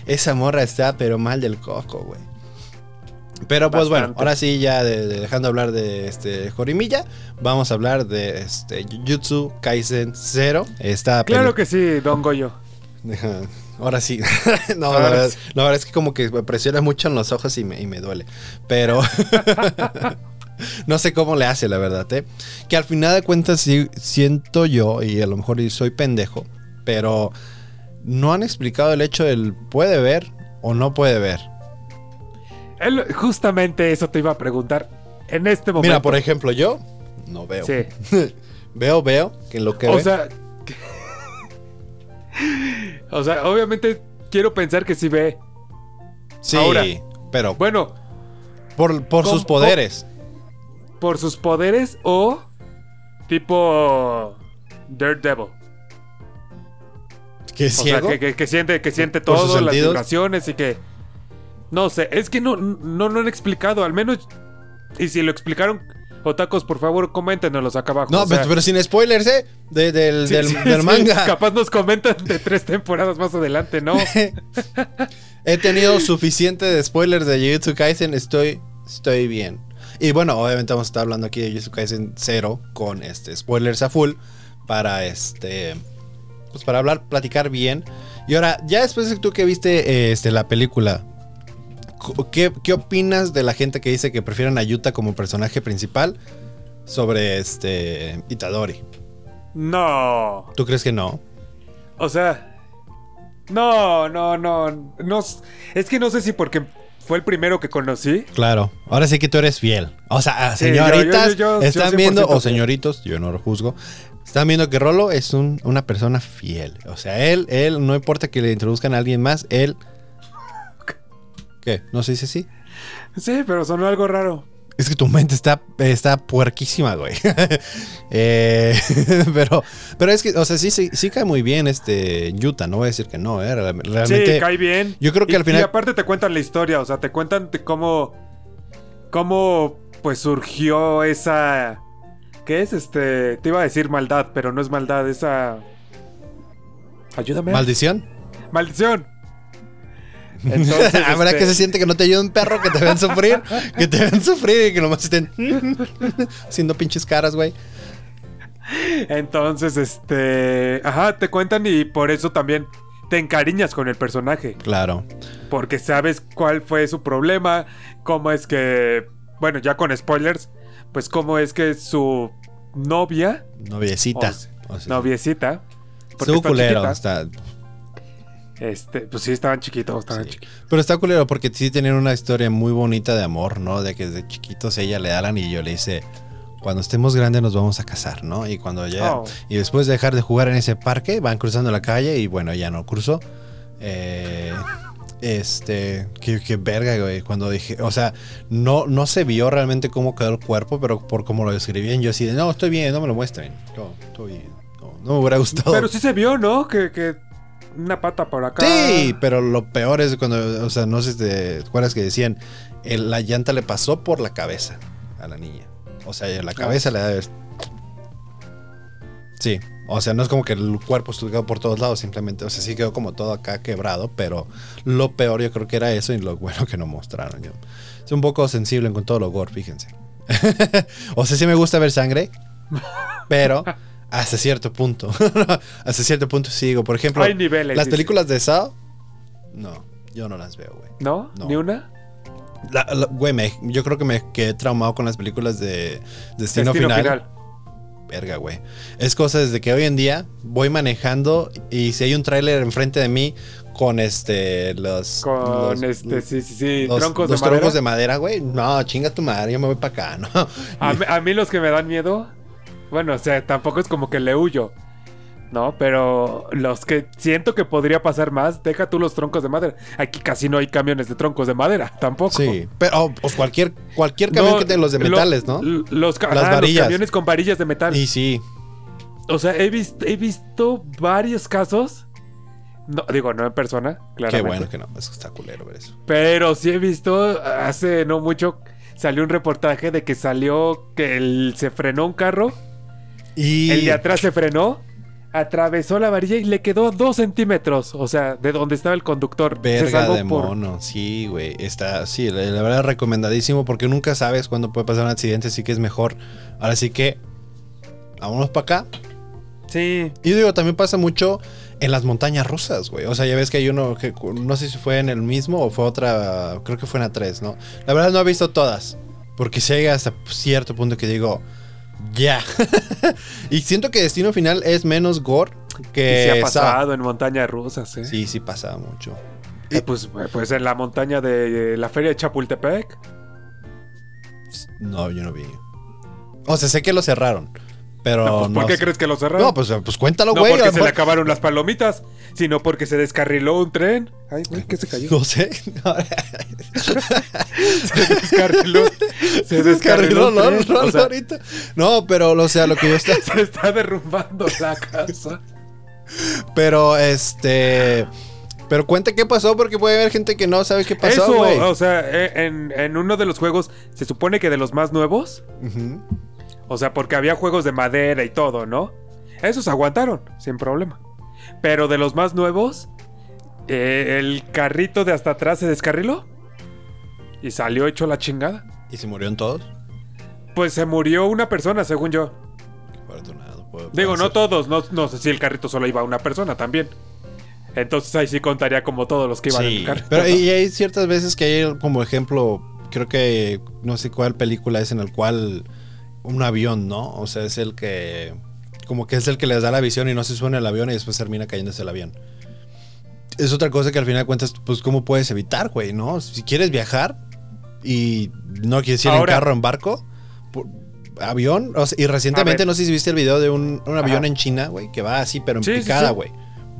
esa morra está, pero mal del coco, güey. Pero pues bueno, ahora sí, ya de- de- dejando hablar de este Jorimilla, vamos a hablar de este Jujutsu Kaisen 0. Esta Claro que sí, Don Goyo. Ahora sí. [LAUGHS] no, Ahora la verdad, sí. la verdad es que como que me presiona mucho en los ojos y me, y me duele. Pero [LAUGHS] no sé cómo le hace, la verdad, ¿eh? Que al final de cuentas sí siento yo, y a lo mejor soy pendejo, pero no han explicado el hecho del puede ver o no puede ver. Él- justamente eso te iba a preguntar en este momento. Mira, por ejemplo, yo no veo. Sí. [LAUGHS] veo, veo que lo que O ve- sea. O sea, obviamente quiero pensar que sí ve. sí, ahora. pero Bueno, por, por sus ¿cómo- poderes. por sus poderes o tipo Daredevil. Que es O sea, que, que- que siente, que siente todo, las vibraciones y que. No sé, es que no, no, no han explicado, al menos. Y si lo explicaron, Otacos, por favor, coméntenos acá abajo. No, o sea, pero, pero sin spoilers, ¿eh? De- del, sí, del, sí, del sí, manga. [LAUGHS] Capaz nos comentan de tres temporadas más adelante, ¿no? [LAUGHS] He tenido suficiente de spoilers de Jujutsu Kaisen, estoy, estoy bien. Y bueno, obviamente vamos a estar hablando aquí de Jujutsu Kaisen 0 con este spoilers a full para este pues para hablar, platicar bien. Y ahora, ya después de tú que viste eh, este la película, cu- ¿qué, qué opinas de la gente que dice que prefieren a Yuta como personaje principal sobre este Itadori? No. ¿Tú crees que no? O sea. No, no, no. no es que no sé si porque fue el primero que conocí. Claro, ahora sí que tú eres fiel. O sea, Sí, señoritas, yo- yo- yo- yo están 100% viendo, o señoritos, yo no lo juzgo, están viendo que Rolo es un- una persona fiel. O sea, él, él, no importa que le introduzcan a alguien más, él... ¿Qué? ¿No se dice así? Sí, pero sonó algo raro. Es que tu mente está, está puerquísima, güey. [LAUGHS] Eh, [LAUGHS] pero, pero es que, o sea, sí, sí, sí cae muy bien este Yuta, no voy a decir que no, ¿eh? Real- Realmente... sí, cae bien. yo creo que Y- al final- Y aparte te cuentan la historia, o sea, te cuentan cómo. cómo pues surgió esa. ¿Qué es? Este. Te iba a decir maldad, pero no es maldad, esa. Ayúdame. ¿Maldición? Maldición. Entonces, [LAUGHS] Habrá este, que se siente que no te ayuda un perro, que te ven sufrir, que te ven sufrir y que nomás estén [LAUGHS] haciendo pinches caras, güey. Entonces, este. Ajá, te cuentan y por eso también te encariñas con el personaje. Claro. Porque sabes cuál fue su problema, cómo es que. Bueno, ya con spoilers, pues cómo es que su novia, Noviecita. O O sea, noviecita, está culero. está- este, pues sí, estaban chiquitos, estaban sí. chiquitos. Pero está culero porque sí tienen una historia muy bonita de amor, ¿no? De que desde chiquitos ella le da el anillo, le dice, cuando estemos grandes nos vamos a casar, ¿no? Y cuando ya... Oh. Y después de dejar de jugar en ese parque, van cruzando la calle y bueno, ya no cruzó. Eh, este, qué, qué verga, güey. Cuando dije, o sea, no, no se vio realmente cómo quedó el cuerpo, pero por cómo lo describían, yo así de, no, estoy bien, no me lo muestren. No, estoy bien. No, no me hubiera gustado. Pero sí se vio, ¿no? Que, que una pata por acá. Sí, pero lo peor es cuando, o sea, no sé si te acuerdas que decían, el- la llanta le pasó por la cabeza a la niña. O sea, la cabeza le da... Sí, o sea, no es como que el cuerpo estuvo por todos lados, simplemente, o sea, sí quedó como todo acá quebrado, pero lo peor yo creo que era eso y lo bueno que no mostraron. Yo soy un poco sensible con todo lo gore, fíjense. [LAUGHS] o sea, sí me gusta ver sangre, pero hasta cierto punto. [LAUGHS] hasta cierto punto sigo. Por ejemplo, Hay niveles. las dice. películas de Saw, no, yo no las veo, güey. ¿No? No. ¿Ni una? La- la- Güey, me- yo creo que me quedé traumado con las películas de Destino, Final. Verga, güey. Es cosa desde que hoy en día voy manejando y si hay un tráiler enfrente de mí con este los Con los- este, sí, sí, sí. los- troncos los de madera. troncos de madera, güey. No, chinga tu madre, yo me voy para acá, ¿no? A a mí los que me dan miedo, bueno, o sea, tampoco es como que le huyo, ¿no? Pero los que siento que podría pasar más, deja tú los troncos de madera. Aquí casi no hay camiones de troncos de madera, [LAUGHS] tampoco. Sí, pero oh, pues cualquier cualquier camión No, que tenga los de lo- metales, ¿no? Los, Las ajá, los varillas. camiones con varillas de metal. Y sí. O sea, he visto, he visto varios casos. No, digo, no en persona, claramente. Qué bueno que no, eso está culero ver eso. Pero sí he visto hace no mucho salió un reportaje de que salió que él se frenó un carro. Y El de atrás se frenó, atravesó la varilla y le quedó dos centímetros. O sea, de donde estaba el conductor. Verga de por- mono, sí, güey. Está, sí, la, la verdad recomendadísimo porque nunca sabes cuándo puede pasar un accidente, así que es mejor. Ahora sí que, vámonos para acá. Sí. Y digo, también pasa mucho en las montañas rusas, güey. O sea, ya ves que hay uno que no sé si fue en el mismo o fue otra, creo que fue en la 3, ¿no? La verdad no he visto todas, porque llega hasta cierto punto que digo, ya. [LAUGHS] y siento que Destino Final es menos gore Y que se ha pasado en montañas rusas, ¿eh? Sí, sí pasaba mucho. Eh, pues, pues en la montaña de la feria de Chapultepec. No, yo no vi. O sea, sé que lo cerraron, pero No, pues, ¿Por no qué sé. crees que lo cerraron? No, pues, pues cuéntalo, No güey. porque a lo se le acabaron las palomitas, sino porque se descarriló un tren. Ay, güey, ¿qué se cayó? [LAUGHS] No sé. [LAUGHS] Se descarriló. Se [LAUGHS] descarriló. ¿no? No, O no, sea, ahorita. No, pero, o sea, lo que yo estaba. se está derrumbando la casa. Pero, este. Pero cuenta qué pasó, porque puede haber gente que no sabe qué pasó, Eso, o sea, eh, en, en uno de los juegos, se supone que de los más nuevos, Ujú. O sea, porque había juegos de madera y todo, ¿no? Esos aguantaron, sin problema. Pero de los más nuevos, eh, el carrito de hasta atrás se descarriló y salió hecho la chingada. ¿Y se murieron todos? Pues se murió una persona, según yo. Qué afortunado, puede- Digo, puede no todos, no, no sé si el carrito solo iba una persona también. Entonces ahí sí contaría como todos los que iban en Sí, el carrito. pero ¿no? y hay ciertas veces que hay como ejemplo, creo que no sé cuál película es en el cual un avión, ¿no? O sea, es el que como que es el que les da la visión y no se sube el avión y después termina cayéndose el avión. Es otra cosa que al final de cuentas, pues cómo puedes evitar, güey, ¿no? Si quieres viajar y no quieres ir Ahora- en carro o en barco, por- avión, o sea, y recientemente no sé si viste el video de un, un avión Ajá. en China, güey, que va así, pero en Sí, picada, sí. güey.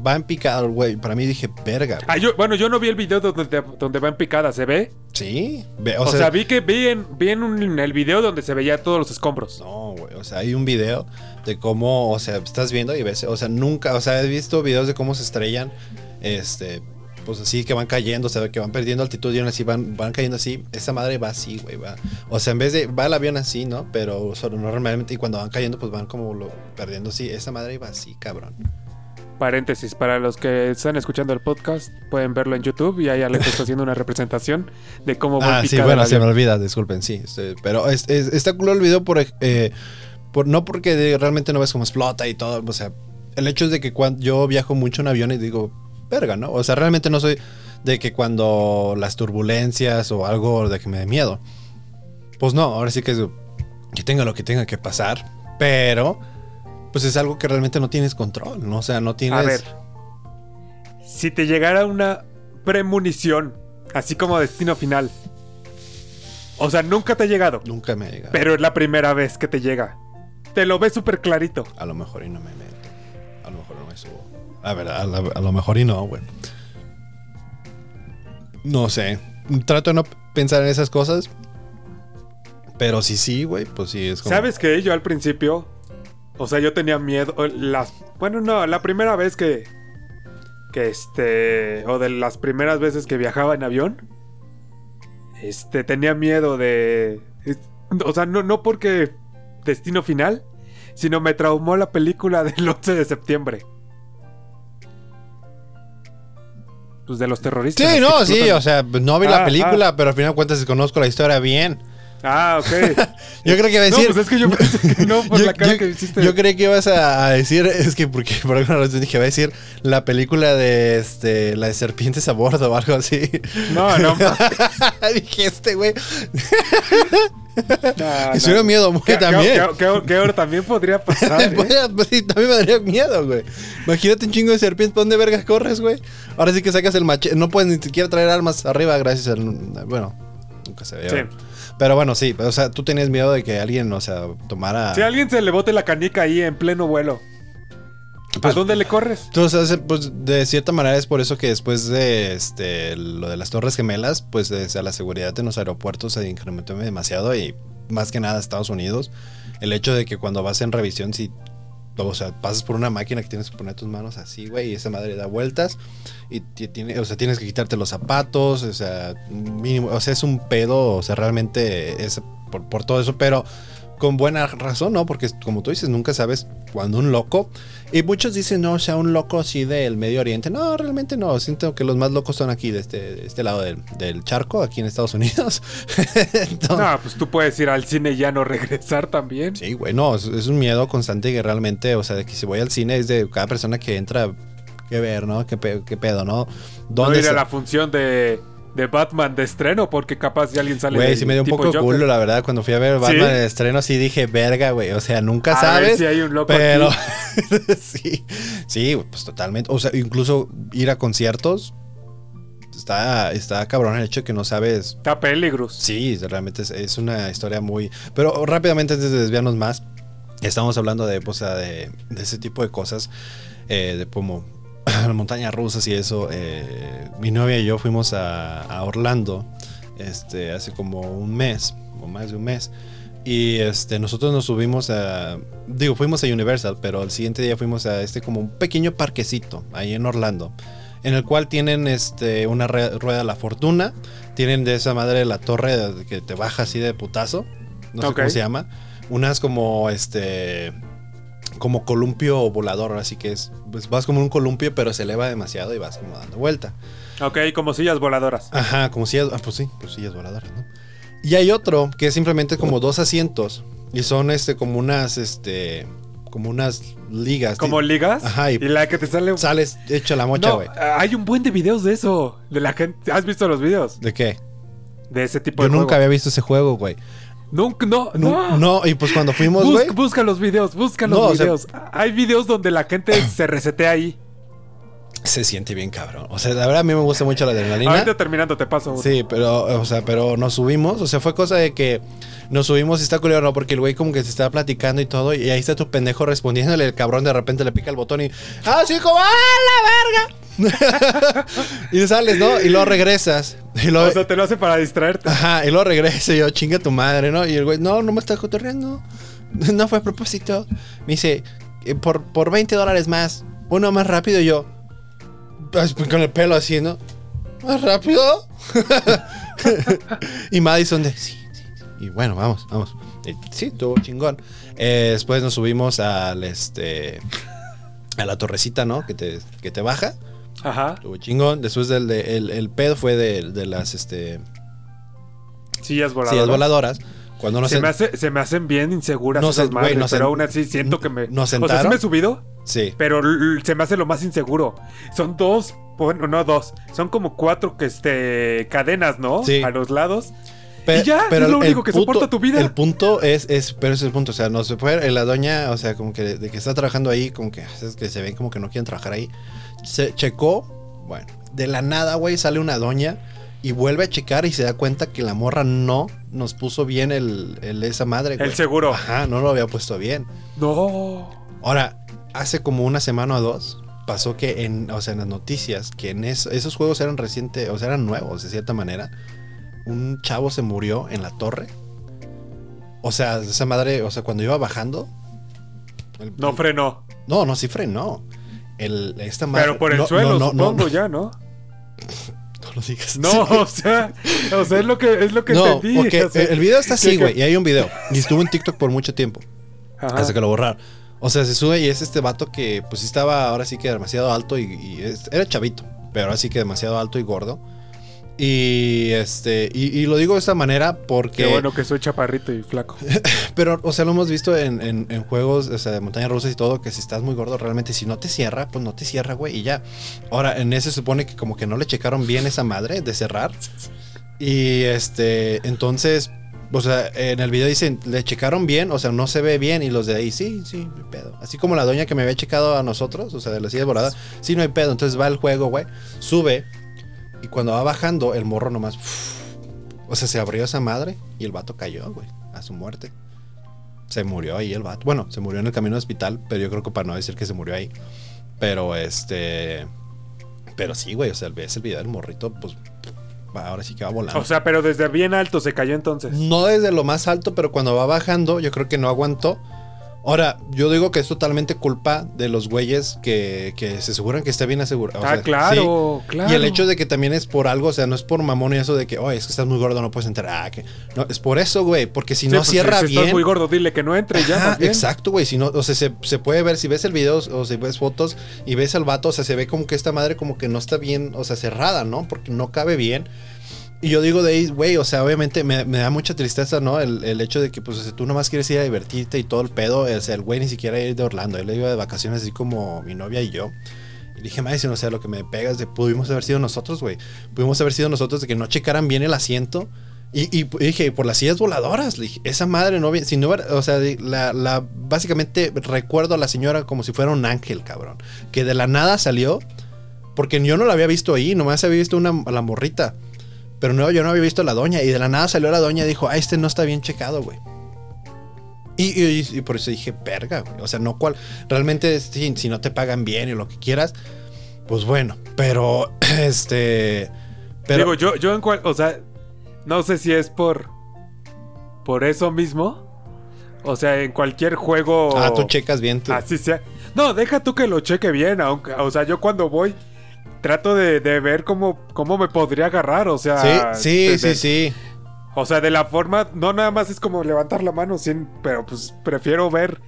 Va en picada, güey. Para mí dije, verga. güey". Ah, yo, bueno, yo no vi el video donde, donde va en picada, ¿se ve? Sí. Ve- O, sea, vi que vi en, vi en un- el video donde se veía todos los escombros. No, güey. O sea, hay un video de cómo, o sea, estás viendo y ves, o sea, nunca, o sea, he visto videos de cómo se estrellan, este, pues así que van cayendo, o sea, que van perdiendo altitud y aún así van, van cayendo así. Esa madre va así, güey, va. O sea, en vez de, va el avión así, ¿no? Pero normalmente, y cuando van cayendo, pues van como lo, perdiendo así. Esa madre va así, cabrón. Paréntesis, para los que están escuchando el podcast, pueden verlo en YouTube y ahí Alex está haciendo una representación de cómo va Ah, sí, bueno, se me olvida, disculpen, sí. este, pero es- es- está cool el video por, eh, por- no porque realmente no ves cómo explota y todo. O sea, el hecho es de que cuando yo viajo mucho en avión y digo, verga, ¿no? O sea, realmente no soy de que cuando las turbulencias o algo de que me dé miedo. Pues no, ahora sí que es que tenga lo que tenga que pasar. Pero, pues es algo que realmente no tienes control, ¿no? O sea, no tienes. A ver, si te llegara una premonición, así como destino final, o sea, nunca te ha llegado, Nunca me llega. pero es la primera vez que te llega. Te lo ves súper clarito. A lo mejor y no me meto. A lo mejor no me subo. A ver, a, la- a lo mejor y no, güey. No sé. Trato de no pensar en esas cosas. Pero sí, sí, güey, pues sí es como. ¿Sabes que Yo al principio, o sea, yo tenía miedo. Las, bueno, no, la primera vez que. Que este. O de las primeras veces que viajaba en avión. Este, tenía miedo de. es- O sea, no, no porque destino final, sino me traumó la película del [LAUGHS] 11 de septiembre. Pues de los terroristas. Sí, no, sí, o sea, no vi Ah, la película, pero al final de cuentas conozco la historia bien. Ah, ok. [LAUGHS] Yo creo que iba a No, decir. pues es que yo pensé que no por [LAUGHS] yo, la cara yo- que hiciste. yo creí que ibas a, decir, [LAUGHS] es que porque por alguna razón dije, va a decir la película de este, la de serpientes a bordo o algo así. No, no. dije, este güey. Ah, Y no. hubiera miedo, muere Que- también. Que, que- que ahora también podría pasar. ¿eh? Pues, pues, sí, también me daría miedo, güey. Imagínate un chingo de serpientes, ¿para dónde vergas corres, güey? Ahora sí que sacas el machete. No puedes ni siquiera traer armas arriba gracias al... Bueno, nunca se ve. Sí. Pero bueno, sí. O sea, tú tenías miedo de que alguien, o sea, tomara... Si alguien se le bote la canica ahí en pleno vuelo, Pues- ¿a dónde le corres? Entonces, pues de cierta manera es por eso que después de este lo de las Torres Gemelas, pues o sea, la seguridad en los aeropuertos se incrementó demasiado y más que nada Estados Unidos, el hecho de que cuando vas en revisión si O sea, pasas por una máquina que tienes que poner tus manos así, güey, y esa madre da vueltas. Y ti- tiene, o sea, tienes que quitarte los zapatos, o sea, mínimo, o sea, es un pedo, o sea, realmente es por, por todo eso, pero con buena razón, ¿no? Porque como tú dices, nunca sabes cuando un loco, y muchos dicen, no, o sea, un loco así del Medio Oriente. No, realmente no, siento que los más locos son aquí, de este, de este lado del, del charco, aquí en Estados Unidos. [LAUGHS] Entonces- No, pues tú puedes ir al cine y ya no regresar también. Sí, güey, no, es, es un miedo constante que realmente, o sea, de que si voy al cine es de cada persona que entra, que ver, ¿no? ¿Qué, pe- qué pedo, no? No ¿Dónde ir a la función de, de Batman de estreno porque capaz si alguien sale Güey, sí me dio un poco de Joker. culo, la verdad, cuando fui a ver Batman el estreno, sí dije, verga, güey, o sea, nunca A ver sabes. si hay un loco pero [LAUGHS] sí, sí, pues totalmente, o sea, incluso ir a conciertos, está, está cabrón el hecho de que no sabes Está peligros. Sí, realmente es, es una historia muy... Pero rápidamente antes de desviarnos más, estamos hablando de, o sea, de, de ese tipo de cosas, eh, de como [LAUGHS] montañas rusas y eso. eh, mi novia y yo fuimos a, a Orlando este, hace como un mes, o más de un mes. Y este, nosotros nos subimos a... Digo, fuimos a Universal, pero el siguiente día fuimos a este como un pequeño parquecito ahí en Orlando. En el cual tienen este, una rueda de la fortuna. Tienen de esa madre la torre que te baja así de putazo. No sé cómo se llama. Unas como este... Como columpio volador. Así que es... Pues vas como un columpio pero se eleva demasiado y vas como dando vuelta. Ok, como sillas voladoras. Ajá, como sillas. Ah, pues sí, pues sillas voladoras, ¿no? Y hay otro que es simplemente como dos asientos. Y son este, como unas, este. Como unas ligas. Como ligas. Ajá, y- y la que te sale. Sales hecho la mocha, no, güey. hay un buen de videos de eso. De la gente. ¿Has visto los videos? ¿De qué? De ese tipo Yo de nunca juego? había visto ese juego, güey. No, No, no. no, y pues cuando fuimos, güey. busca los videos, busca No, los o sea- videos. Hay videos donde la gente [CLEARS THROAT] se resetea ahí. Se siente bien cabrón. O sea, la verdad a mí me gusta mucho la adrenalina. Ahorita terminando te paso. Sí, pero, o sea, pero nos subimos. O sea, fue cosa de que nos subimos y está culero, ¿no? Porque el güey como que se estaba platicando y todo. Y ahí está tu pendejo respondiéndole. El cabrón de repente le pica el botón y. ¡Ah, sí, como! ¡Ah, la verga! [LAUGHS] y sales, ¿no? Y luego regresas. Y luego, O sea, te lo hace para distraerte. Ajá, y luego regresa y yo, chinga tu madre, ¿no? Y el güey, no, no me estás cotorreando. [LAUGHS] No fue a propósito. Me dice, eh, por, por 20 dólares más, uno más rápido. Y yo, pues, con el pelo así, ¿no? ¿Más rápido? [LAUGHS] y Madison de, sí, sí, sí. Y bueno, vamos, vamos. Y sí, estuvo chingón. Eh, después nos subimos al, este, a la torrecita, ¿no? Que te, que te baja. Ajá. Estuvo chingón. Después del de- el, el pedo fue de, de las, este, Sillas voladoras. sillas voladoras. Cuando nos Se me, hace- se me hacen bien inseguras No esas güey, madres, pero aún así siento que me... nos O sea, sí sentaron. me he subido, Sí. pero se me hace lo más inseguro. Son dos, bueno, no dos, son como cuatro que este, cadenas, ¿no? Sí. A los lados. Y ya, es lo único que soporta tu vida. El punto es, es, pero ese es el punto. O sea, no se puede, la doña, o sea, como que de que está trabajando ahí, como que es que se ven como que no quieren trabajar ahí. Se checó, bueno, de la nada, güey, sale una doña y vuelve a checar y se da cuenta que la morra no nos puso bien el, el- esa madre, güey. El seguro. Ajá, no lo había puesto bien. No. Ahora, hace como una semana o dos, pasó que en, o sea, en las noticias, que en es- esos juegos eran recientes, o sea, eran nuevos de cierta manera. Un chavo se murió en la torre. O sea, esa madre, o sea, cuando iba bajando. el- No frenó. no, no, sí frenó. El, esta madre. Pero por el no, suelo, no, no, supongo ya, ¿no? [LAUGHS] no lo digas. No, o sea, o sea, es lo que, es lo que No, entendí. o sea, el video está así, que- güey. Y hay un video. Y estuvo en TikTok por mucho tiempo. Ajá. Hasta que lo borraron. O sea, se sube y es este vato que pues sí estaba ahora sí que demasiado alto y, y es- era chavito, pero ahora sí que demasiado alto y gordo. Y este, y, y lo digo de esta manera porque. Qué bueno que soy chaparrito y flaco. [LAUGHS] Pero, o sea, lo hemos visto en, en- en juegos, o sea, de montañas rusas y todo, que si estás muy gordo, realmente si no te cierra, pues no te cierra, güey, y ya. Ahora, en ese se supone que como que no le checaron bien esa madre de cerrar. Y este, entonces, o sea, en el video dicen, le checaron bien, o sea, no se ve bien, y los de ahí, sí, sí, no hay pedo. Así como la doña que me había checado a nosotros, o sea, de la silla volada, sí, no hay pedo. Entonces va el juego, güey, sube, y cuando va bajando, el morro nomás, o sea, se abrió esa madre, y el vato cayó, güey, a su muerte. Se murió ahí el vato. Bueno, se murió en el camino al hospital, pero yo creo que para no decir que se murió ahí. Pero este. Pero sí, güey, o sea, ves el video del morrito, pues. Ahora sí que va volando. O sea, pero desde bien alto se cayó entonces. no desde lo más alto, pero cuando va bajando, yo creo que no aguantó. Ahora, yo digo que es totalmente culpa de los güeyes que, que se aseguran que está bien asegurado. ah, claro, claro. Y el hecho de que también es por algo, o sea, no es por mamón y eso de que, oye, es que estás muy gordo, no puedes entrar. Ah, que... No, es por eso, güey, porque si no pues, cierra si bien. estás muy gordo, dile que no entre ya. Ajá, exacto, güey. Si no, o sea, se, se puede ver, si ves el video o si ves fotos y ves al vato, o sea, se ve como que esta madre como que no está bien, o sea, cerrada, ¿no? Porque no cabe bien. Y yo digo de ahí, güey, o sea, obviamente me, me da mucha tristeza, ¿no? El, el hecho de que, pues, sea, tú nomás quieres ir a divertirte y todo el pedo. El güey ni siquiera ir de Orlando. Él iba de vacaciones así como mi novia y yo. Y dije, madre, o sea, lo que me pegas de pudimos haber sido nosotros, güey. Pudimos haber sido nosotros de que no checaran bien el asiento. Y, y, y dije, por las sillas voladoras, le dije, esa madre no, si no, o sea, la, básicamente recuerdo a la señora como si fuera un ángel, cabrón. Que de la nada salió, porque yo no la había visto ahí, nomás había visto una, la morrita. Pero no, yo no había visto a la doña. Y de la nada salió la doña y dijo, ah, este no está bien checado, güey. Y, y- y por eso dije, verga, güey. O sea, no cual. Realmente, si, si no te pagan bien y lo que quieras, pues bueno. Pero, [CLEARS THROAT] este. Pero, Digo, yo, yo en cual, o sea, no sé si es por por eso mismo. O sea, en cualquier juego. ah, tú checas bien. tu- Así sea. No, deja tú que lo cheque bien, aunque, o sea, yo cuando voy trato de, de ver cómo, cómo me podría agarrar, o sea. sí, sí, de- sí, de- sí. O sea, de la forma, no nada más es como levantar la mano, sin, pero pues prefiero ver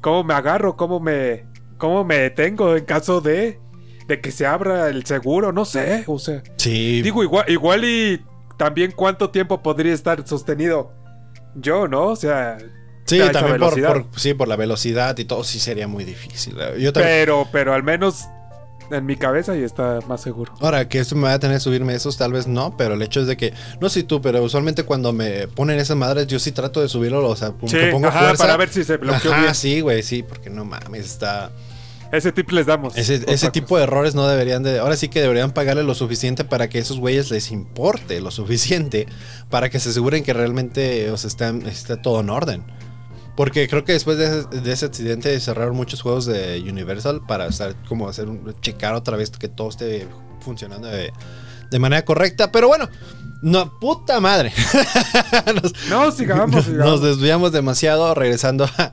cómo me agarro, cómo me, cómo me detengo en caso de, de que se abra el seguro, no sé, o sea. Sí. Digo, igual, igual y también cuánto tiempo podría estar sostenido yo, ¿no? O sea, sí, también por, sí, por la velocidad y todo, sí sería muy difícil. Yo también. pero, pero al menos en mi cabeza y está más seguro. Ahora, que esto me va a tener que subirme esos, tal vez no, pero el hecho es de que, no sé tú, pero usualmente cuando me ponen esas madres, yo sí trato de subirlo, o sea, como Sí, que pongo ajá, fuerza. para ver si se bloqueó Ajá, bien. sí, güey, sí, porque no mames, está... Ese tip les damos. Ese, tipo de errores no deberían de... Ahora sí que deberían pagarle lo suficiente para que esos güeyes les importe lo suficiente para que se aseguren que realmente o sea, está, está todo en orden. Porque creo que después de ese, de ese accidente cerraron muchos juegos de Universal para estar como hacer un, checar otra vez que todo esté funcionando de, de manera correcta. Pero bueno, no, puta madre. [LAUGHS] Nos- No, sigamos, nos sigamos. desviamos demasiado regresando a...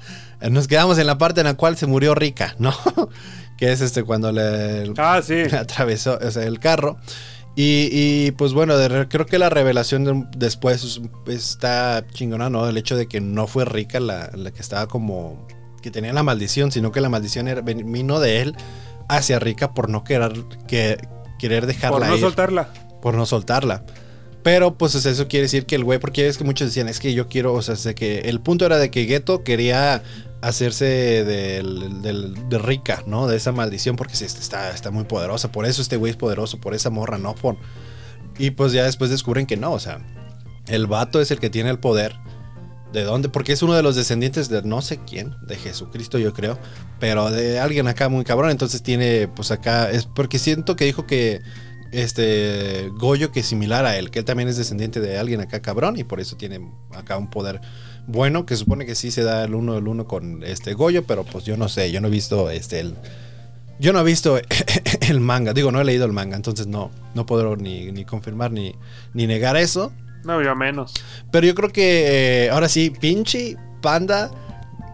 Nos quedamos en la parte en la cual se murió Rica, ¿no? [LAUGHS] que es este cuando le Ah, sí. [LAUGHS] atravesó o sea, el carro. Y, y, pues bueno, de re- creo que la revelación de- después es- está chingona, ¿no? El hecho de que no fue Rica la, la que estaba como... que tenía la maldición, sino que la maldición era, vino de él hacia Rica por no querer, que, querer dejarla Por no ir soltarla. por no soltarla. Pero pues eso quiere decir que el güey, porque es que muchos decían, es que yo quiero, o sea, que el punto era de que Geto quería hacerse de rica, ¿no? De esa maldición, porque sí, está, está muy poderosa. Por eso este güey es poderoso, por esa morra, no por... Y pues ya después descubren que no, o sea, el vato es el que tiene el poder. ¿De dónde? Porque es uno de los descendientes de no sé quién, de Jesucristo yo creo, pero de alguien acá muy cabrón, entonces tiene pues acá, es porque siento que dijo que este Goyo que es similar a él, que él también es descendiente de alguien acá cabrón y por eso tiene acá un poder bueno, que supone que sí se da el uno el uno con este Goyo, pero pues yo no sé, yo no he visto este el yo no he visto [LAUGHS] el manga, digo, no he leído el manga, entonces no no puedo ni, ni confirmar ni, ni negar eso. No, yo menos. Pero yo creo que eh, ahora sí, pinche panda,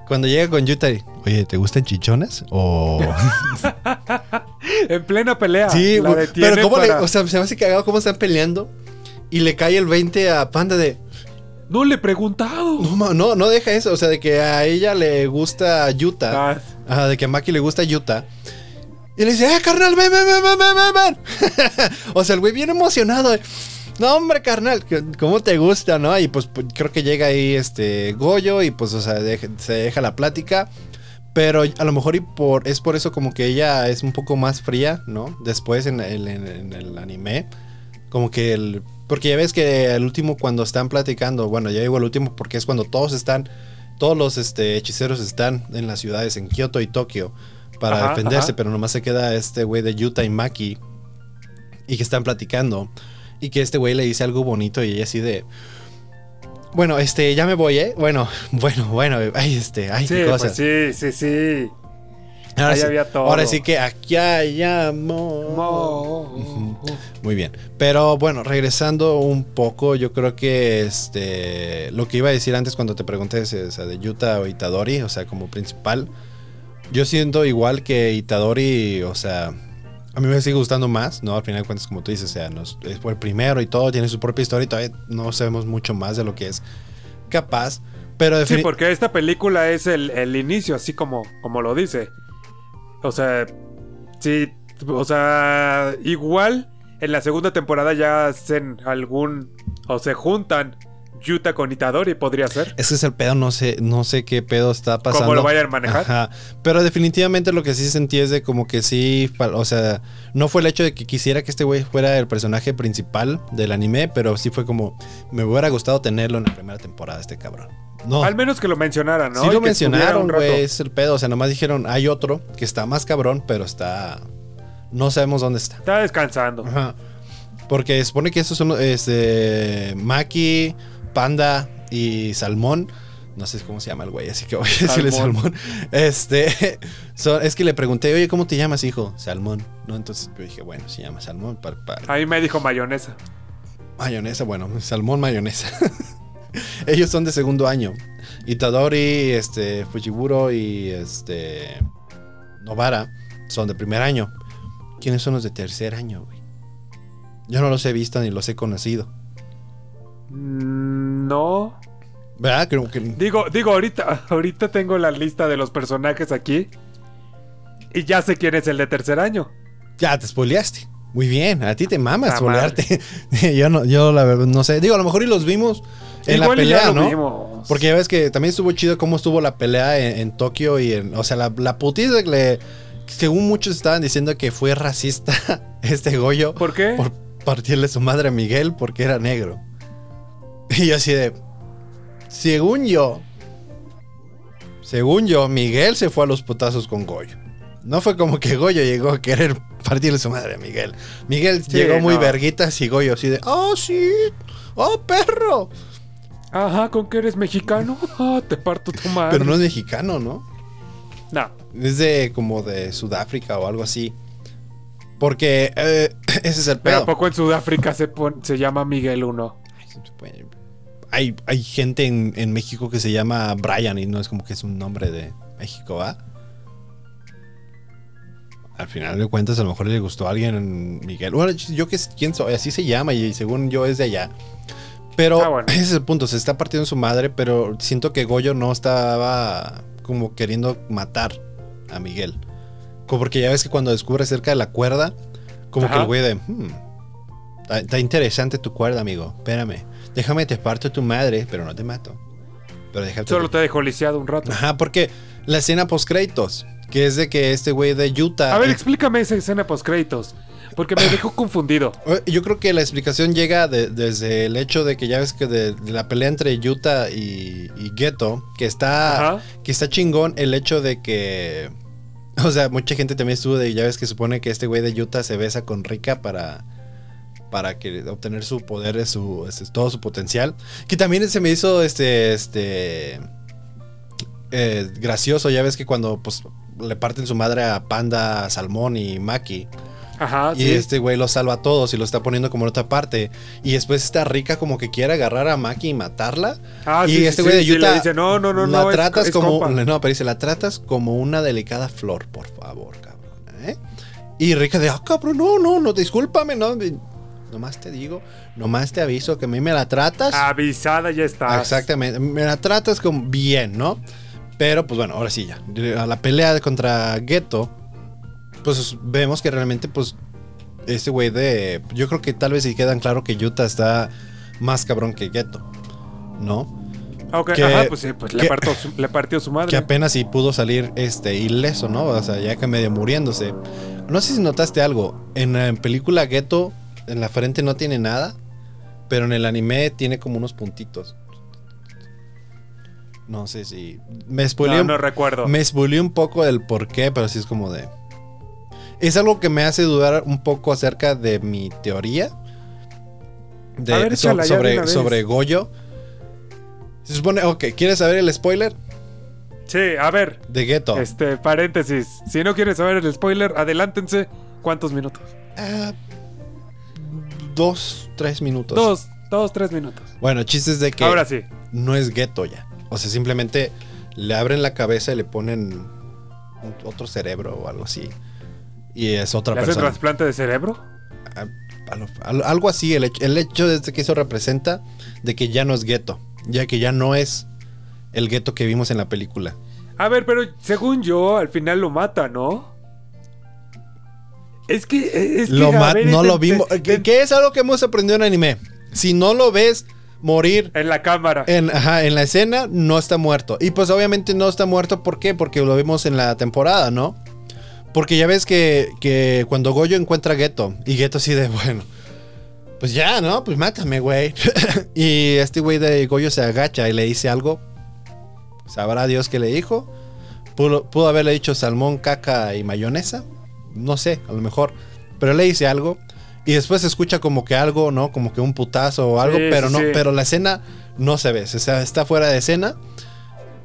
cuando llega con Yuta, oye, ¿te gustan chichones? O. [LAUGHS] [LAUGHS] [LAUGHS] En plena pelea. sí, la pero ¿cómo le.? O sea, se me hace cagado cómo están peleando y le cae el 20 a panda de. No le he preguntado. No, no, no deja eso. O sea, de que a ella le gusta Yuta. Ah, Ajá, de que a Maki le gusta Yuta. Y le dice, ¡eh, carnal, ven, ven, ven, ven, ven, ven, ven". [LAUGHS] o sea, el güey bien emocionado. de, No, hombre, carnal, ¿cómo te gusta, no? Y pues pues, creo que llega ahí este Goyo y pues, o sea, se deja la plática. Pero a lo mejor y por, es por eso como que ella es un poco más fría, ¿no? Después en, el- en- en el anime. Como que el... Porque ya ves que el último cuando están platicando, bueno, ya digo el último porque es cuando todos están, todos los este, hechiceros están en las ciudades, en Kioto y Tokio, para Ajá, defenderse, ajá. pero nomás se queda este güey de Yuta y Maki y que están platicando y que este güey le dice algo bonito y ella así de... Bueno, este, ya me voy, ¿eh? Bueno, [LAUGHS] bueno, bueno, ay, este, ay, sí, qué pues cosas. sí, sí, sí. Ahora, Ahí sí, había todo. ahora sí que aquí hay amor. Mo- Muy bien. Pero bueno, regresando un poco, yo creo que este lo que iba a decir antes cuando te pregunté o sea, de Yuta o Itadori, o sea, como principal. Yo siento igual que Itadori, o sea, a mí me sigue gustando más, ¿no? Al final de cuentas, como tú dices, o sea, nos- fue el primero y todo, tiene su propia historia y todavía no sabemos mucho más de lo que es capaz. Pero Sí, porque esta película es el, el inicio, así como, como lo dice. O sea, sí, o sea, igual en la segunda temporada ya hacen algún, o se juntan Yuta con Itadori, podría ser. Ese es el pedo, no sé, no sé qué pedo está pasando. Cómo lo vayan a manejar. Ajá. Pero definitivamente lo que sí sentí es de como que sí, o sea, no fue el hecho de que quisiera que este güey fuera el personaje principal del anime, pero sí fue como, me hubiera gustado tenerlo en la primera temporada, este cabrón. No. Al menos que lo mencionaran, ¿no? sí Y lo mencionaron, güey, es el pedo. O sea, nomás dijeron, hay otro que está más cabrón, pero está... No sabemos dónde está. Está descansando. Ajá. Porque se supone que estos son este, Maki, Panda y Salmón. No sé cómo se llama el güey, así que voy a decirle Salmón. Este, [LAUGHS] es que le pregunté, oye, ¿cómo te llamas, hijo? Salmón. ¿No? Entonces yo dije, bueno, se llama Salmón. Para- A mí me dijo mayonesa. Mayonesa, bueno, Salmón, mayonesa. [LAUGHS] Ellos son de segundo año. Itadori, este, Fujiburo y este, Novara son de primer año. ¿Quiénes son los de tercer año, güey? Yo no los he visto ni los he conocido. No. ¿Verdad? Creo que. Digo, digo, ahorita, ahorita tengo la lista de los personajes aquí. Y ya sé quién es el de tercer año. Ya te spoileaste. Muy bien, a ti te mamas Ah, spoilearte. [LAUGHS] yo no, yo la verdad no sé. Digo, a lo mejor y los vimos en Igual la ya pelea, ¿no? vimos. Porque ya ves que también estuvo chido cómo estuvo la pelea en, en Tokio y en. O sea, la, la putiza que le. Según muchos estaban diciendo que fue racista [LAUGHS] este Goyo ¿Por qué? por partirle su madre a Miguel porque era negro. [LAUGHS] Y yo así de. Según yo. Según yo, Miguel se fue a los putazos con Goyo. No fue como que Goyo llegó a querer [LAUGHS] partirle su madre a Miguel. Miguel Sí, llegó muy no. verguitas y Goyo así de. ¡Oh, sí! ¡Oh, perro! Ajá, ¿con que eres mexicano? [LAUGHS] Ah, te parto tu madre. Pero no es mexicano, ¿no? No. Es de como de Sudáfrica o algo así. Porque eh, ese es el Pero pedo. ¿a poco en Sudáfrica se, se llama Miguel uno? Hay, hay gente en, en México que se llama Brian y no es como que es un nombre de México, ¿va? Al final de cuentas, a lo mejor le gustó a alguien en Miguel. Bueno, yo que quién soy, así se llama y según yo es de allá. Pero Ah, bueno. ese es el punto, se está partiendo su madre, pero siento que Goyo no estaba como queriendo matar a Miguel. Como porque ya ves que cuando descubre cerca de la cuerda, como que el güey de... "Hmm, está, está interesante tu cuerda, amigo. Espérame. Déjame te parto tu madre, pero no te mato. Pero déjate... Solo te dejo lisiado un rato. Ajá, porque la escena post créditos, que es de que este güey de Utah... A ver, explícame esa escena post créditos. Porque me dejó confundido. [LAUGHS] Yo creo que la explicación llega de- desde el hecho de que ya ves que de, de la pelea entre Utah y, y Ghetto, que está, Ajá. que está chingón el hecho de que, o sea, mucha gente también estuvo de, ya ves que supone que este güey de Utah se besa con Rika para, para que obtener su poder, su, este, todo su potencial, que también se me hizo, este, este, eh, gracioso, ya ves que cuando, pues, le parten su madre a Panda, Salmón y Maki. Ajá, Y sí. este güey los salva a todos y lo está poniendo como en otra parte. Y después está rica como que quiere agarrar a Maki y matarla. Ah, y sí, este güey de sí, le Utah dice, no, no, no, la no, tratas es como [LAUGHS] no, pero dice, la tratas como una delicada flor, por favor, cabrón, ¿eh? Y Rica de, ah, cabrón, no, no, no, discúlpame, no, de- nomás te digo, nomás te aviso que a mí me la tratas. Avisada ya está. Exactamente, me la tratas como bien, ¿no? Pero pues bueno, ahora sí ya. A la pelea contra Ghetto, pues vemos que realmente pues este güey de... Yo creo que tal vez sí quedan claro que Utah está más cabrón que Ghetto, ¿no? Ok, que- ajá, pues sí, pues le partió, su, le partió su madre. Que apenas si pudo salir este ileso, ¿no? O sea, ya que medio muriéndose. No sé si notaste algo. En la película Ghetto, en la frente no tiene nada, pero en el anime tiene como unos puntitos. No sé si. Me spoileé, no, no recuerdo. me spoileé un poco del por qué, pero sí es como de. Es algo que me hace dudar un poco acerca de mi teoría. De, ver, so- sobre, sobre Goyo. Se supone, ok, ¿quieres saber el spoiler? Sí, a ver. De Geto. Este, paréntesis. Si no quieres saber el spoiler, adelántense. ¿Cuántos minutos? Ah, dos, tres minutos. Dos, dos, tres minutos. Bueno, chistes de que Ahora sí. no es Geto ya. O sea, simplemente le abren la cabeza y le ponen otro cerebro o algo así. Y es otra ¿Le persona. trasplante de cerebro? A- a lo- a- algo así, el hecho, el hecho de este que eso representa de que ya no es gueto, ya que ya no es el gueto que vimos en la película. A ver, pero según yo, al final lo mata, ¿no? Es que. Es que Lo no lo vimos, que, que es algo que hemos aprendido en anime. Si no lo ves morir En la cámara. en, ajá, en la escena, no está muerto. Y pues obviamente no está muerto, ¿por qué? Porque lo vimos en la temporada, ¿no? Porque ya ves que, que cuando Goyo encuentra a Geto, y Geto así de, [LAUGHS] bueno, pues ya, ¿no? Pues mátame, güey. [LAUGHS] y este güey de Goyo se agacha y le dice algo. Sabrá Dios qué le dijo. Pudo, pudo haberle dicho salmón, caca y mayonesa. No sé, a lo mejor. Pero le dice algo. Y después se escucha como que algo, ¿no? Como que un putazo o algo. Sí, pero no, sí. pero la escena no se ve. O sea, está fuera de escena.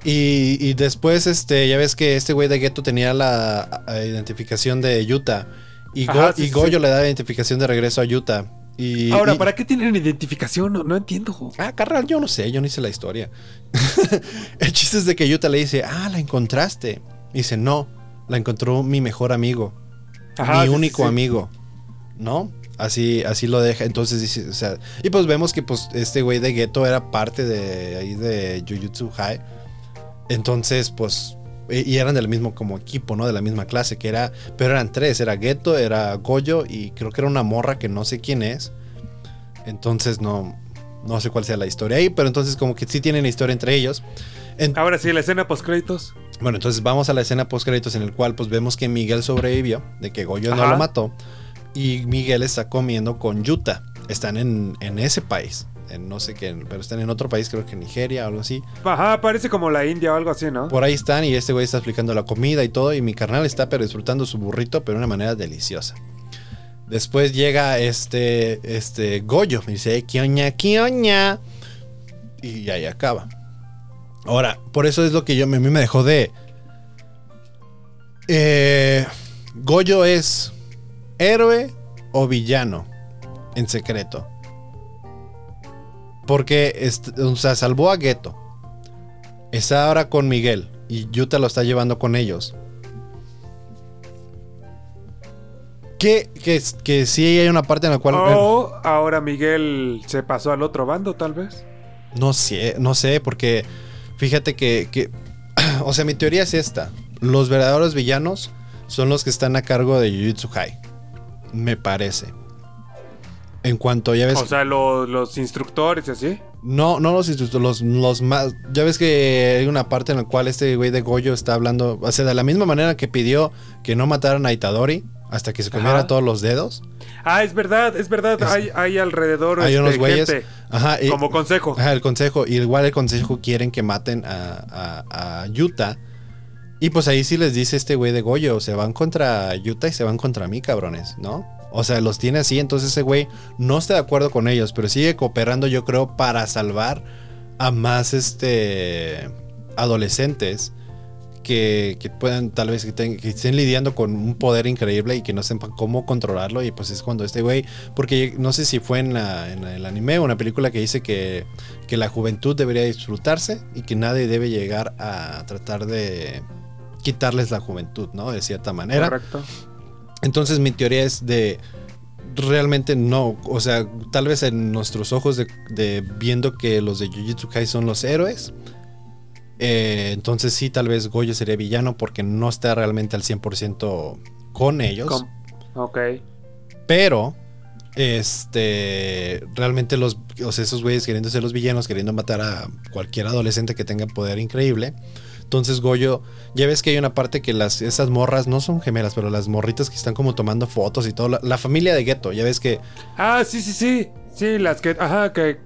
Y, y después, este, ya ves que este güey de Ghetto tenía la eh, identificación de Utah. Y, Go- Ajá, sí, y Goyo le da identificación de regreso a Utah. Y, Ahora, y- ¿para qué tienen identificación? No, no entiendo. Ah, carnal, yo no sé, yo no hice la historia. [LAUGHS] el chiste es de que Utah le dice, ah, la encontraste. Y dice, no, la encontró mi mejor amigo. Ajá, mi sí, único sí. amigo. ¿No? Así, así lo deja. Entonces dice, o sea, y pues vemos que pues este güey de Ghetto era parte de ahí de Jujutsu High. Entonces, pues, y y eran del mismo como equipo, ¿no? De la misma clase, que era, pero eran tres, era Ghetto, era Goyo y creo que era una morra que no sé quién es. Entonces no, no sé cuál sea la historia ahí, pero entonces como que sí tienen historia entre ellos. En- Ahora sí, la escena post créditos. Bueno, entonces vamos a la escena post créditos en el cual pues vemos que Miguel sobrevivió, de que Goyo no lo mató y Miguel está comiendo con Yuta. Están en, en ese país, en no sé qué, pero están en otro país, creo que Nigeria o algo así. Ajá, parece como la India o algo así, ¿no? Por ahí están y este güey está explicando la comida y todo y mi carnal está pero disfrutando su burrito pero de una manera deliciosa. Después llega este este Goyo, me dice, "¿Qué oña, qué oña?" Y ahí acaba. Ahora, por eso es lo que yo a mí me dejó de eh, Goyo es héroe o villano en secreto. Porque o sea, salvó a Geto. Está ahora con Miguel y Yuta lo está llevando con ellos. Que, que, que sí hay una parte en la cual... O ahora Miguel se pasó al otro bando, tal vez. No sé, no sé, porque fíjate que, que- [CLEARS THROAT] o sea, mi teoría es esta. Los verdaderos villanos son los que están a cargo de Jujutsu High. Me parece. En cuanto, ya ves... O sea, lo- los instructores y así. no, no los instructores, los, los más... Ya ves que hay una parte en la cual este güey de Goyo está hablando... O sea, de la misma manera que pidió que no mataran a Itadori hasta que se comiera Ajá. todos los dedos. Ah, es verdad, es verdad. Es- hay, hay alrededor Hay este, unos güeyes... gente Ajá, y- como consejo. Ajá, el consejo. Y igual el consejo quieren que maten a, a, a Yuta. Y pues ahí sí les dice este güey de Goyo, se van contra Yuta y se van contra mí, cabrones, ¿no? O sea, los tiene así, entonces ese güey no está de acuerdo con ellos, pero sigue cooperando, yo creo, para salvar a más este adolescentes que, que puedan, tal vez, que, ten- que estén lidiando con un poder increíble y que no sepan cómo controlarlo. Y pues es cuando este güey, porque no sé si fue en, la- en el anime o una película que dice que, que la juventud debería disfrutarse y que nadie debe llegar a tratar de quitarles la juventud, ¿no? De cierta manera. Correcto. Entonces mi teoría es de realmente no, o sea, tal vez en nuestros ojos de, de viendo que los de Jujutsu Kai son los héroes, eh, entonces sí, tal vez Goyo sería villano porque no está realmente al 100% con ellos, Com- ok. pero este realmente los o sea, esos güeyes queriendo ser los villanos, queriendo matar a cualquier adolescente que tenga poder increíble. Entonces Goyo, ya ves que hay una parte que las esas morras no son gemelas, pero las morritas que están como tomando fotos y todo, la, la familia de Geto, ya ves que Ah, sí, sí, sí. Sí, las que. Ajá, que.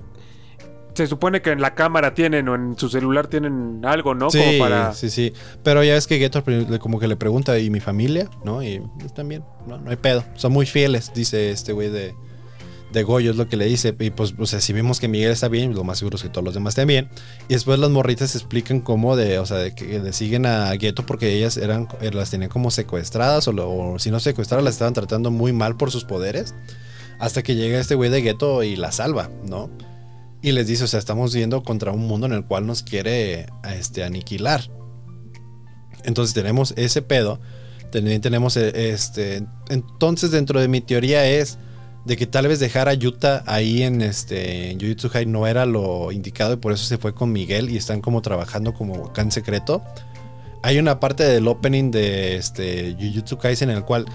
Se supone que en la cámara tienen o en su celular tienen algo, ¿no? sí, Como para. sí, sí, pero ya ves que Geto le- como que le pregunta y mi familia, ¿no? Y pues, también, no, no hay pedo, son muy fieles, dice este güey de de Goyo, es lo que le dice. Y pues, o sea, si vemos que Miguel está bien, lo más seguro es que todos los demás estén bien. Y después las morritas explican cómo de, o sea, de que de siguen a Gueto porque ellas eran, eh, las tenían como secuestradas o, lo- o si no secuestradas, las estaban tratando muy mal por sus poderes. Hasta que llega este güey de Gueto y la salva, ¿no? Y les dice, o sea, estamos yendo contra un mundo en el cual nos quiere este, aniquilar. Entonces tenemos ese pedo. Tenemos eh, este. Entonces, dentro de mi teoría es de que tal vez dejar a Yuta ahí en este en Jujutsu no era lo indicado y por eso se fue con Miguel y están como trabajando como acá en secreto. Hay una parte del opening de este Jujutsu Kaisen en el cual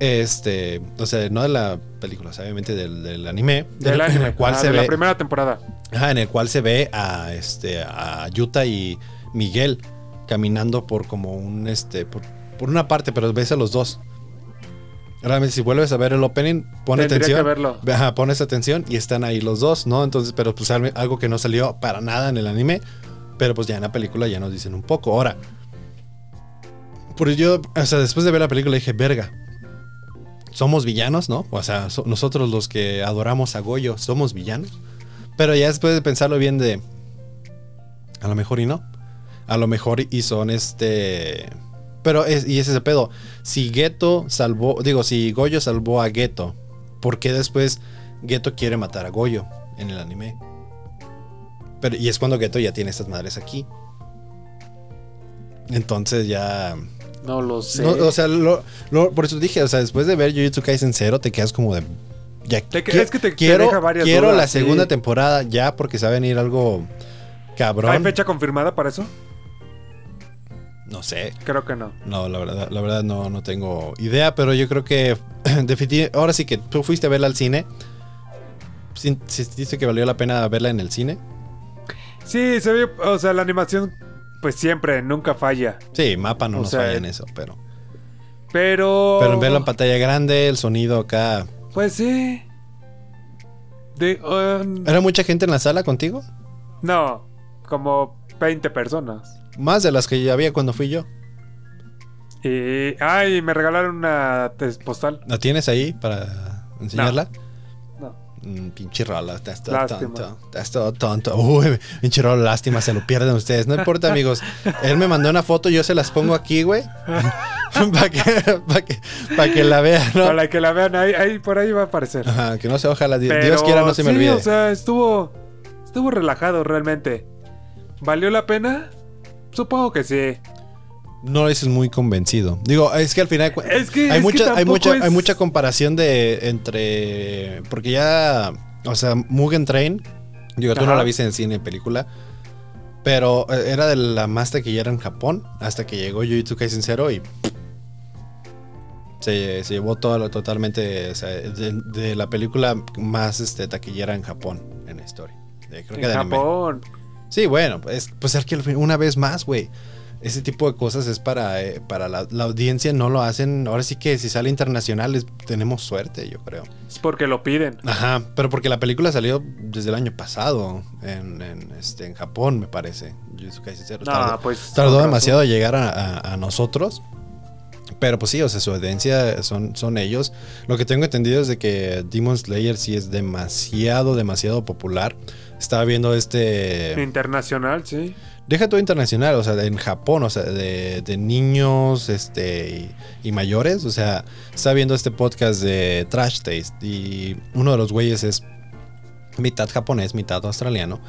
este, o sea, no de la película, o sea, obviamente del, del anime, Del en anime. el cual ah, se de ve la primera temporada. Ajá, en el cual se ve a este a Yuta y Miguel caminando por como un este por, por una parte, pero ves a los dos. Realmente si vuelves a ver el opening, pon Tendría atención. verlo. Ajá, pones atención y están ahí los dos, ¿no? Entonces, pero pues algo algo que no salió para nada en el anime, pero pues ya en la película ya nos dicen un poco. Ahora, por yo, o sea, después de ver la película dije, verga, somos villanos, ¿no? O sea, so- nosotros los que adoramos a Goyo somos villanos. Pero ya después de pensarlo bien de... A lo mejor y no. A lo mejor y son este... Pero es, y ese es el pedo. Si Geto salvó... Digo, si Goyo salvó a Geto, ¿por qué después Geto quiere matar a Goyo en el anime? Y es cuando Geto ya tiene estas madres aquí. Entonces ya... No lo sé. No, o sea, lo- lo- por eso dije, o sea, después de ver Jujutsu Kaisen cero, te quedas como de. Ya, Te que- es que te- te quiero, deja varias quiero dudas, la sí. segunda temporada ya porque se va a venir algo cabrón. ¿Hay fecha confirmada para eso? No sé. Creo que no. No, la verdad, la verdad no, no tengo idea, pero yo creo que [CLEARS THROAT] definitivamente, ahora sí que tú fuiste a verla al cine. Sí- sí ¿Dice que valió la pena verla en el cine? Sí, se ve, o sea, la animación, pues siempre, nunca falla. Sí, mapa no O nos sea, falla en eso, pero. Pero. Pero en verla en pantalla grande, el sonido acá. Pues sí. De, um, ¿Era mucha gente en la sala contigo? no, como 20 personas. Más de las que ya había cuando fui yo. Y. Ay, me regalaron una tes- postal. ¿La tienes ahí para enseñarla? No. Mm, pinche rola, te has todo Lástima. tonto. Te has todo tonto. Uy, pinche rola, lástima, se lo pierden ustedes. No importa, amigos. Él me mandó una foto, yo se las pongo aquí, güey. [LAUGHS] para que, pa' que, pa' que la vean, ¿no? Para que la vean, ahí, ahí por ahí va a aparecer. Ajá, que no se ojalá. Pero Dios quiera, no se me olvide. O sea, estuvo. Estuvo relajado realmente. ¿Valió la pena? Supongo que sí. No dices muy convencido. Digo, es que al final Es que- hay es que mucha, hay tampoco mucha, es- hay mucha comparación de entre. Porque ya. O sea, Mugen Train. Digo, tú no Ajá. la viste en cine película. Pero eh, era de la más taquillera en Japón. Hasta que llegó Jujutsu Kaisen Zero y. Se, se llevó todo lo totalmente. O sea, de, de la película más este, taquillera en Japón. En la historia. Creo que En de anime. Japón. Sí, bueno, pues, pues es que una vez más, güey. Ese tipo de cosas es para, eh, para la, la audiencia, no lo hacen. Ahora sí que si sale internacional es- tenemos suerte, yo creo. Es porque lo piden. Ajá, pero porque la película salió desde el año pasado en, en, este, en Japón, me parece. No, tardó pues. tardó demasiado a llegar a, a- a nosotros. Pero pues sí, o sea, su audiencia son, son ellos. Lo que tengo entendido es de que Demon Slayer sí es demasiado, demasiado popular. Estaba viendo este... Internacional, sí. Deja todo internacional, o sea, en Japón, o sea, de, niños este, y, mayores. O sea, estaba viendo este podcast de Trash Taste y uno de los güeyes es mitad japonés, mitad australiano.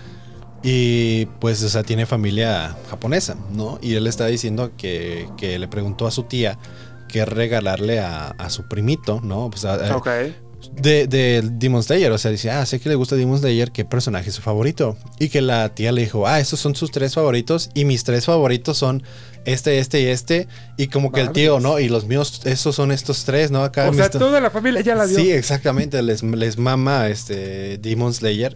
Y pues, o sea, tiene familia japonesa, ¿no? Y él está diciendo que, que le preguntó a su tía qué regalarle a, su primito, ¿no? Pues a- a- Ok. De, de Demon Slayer. O sea, dice, ah, sé que le gusta Demon Slayer, ¿qué personaje es su favorito? Y que la tía le dijo, ah, estos son sus tres favoritos y mis tres favoritos son este, este y este. Y como que el tío, ¿no? Y los míos, esos son estos tres, ¿no? Acá O sea, to- toda la familia ya la vio. Sí, exactamente, les, les mama este Demon Slayer.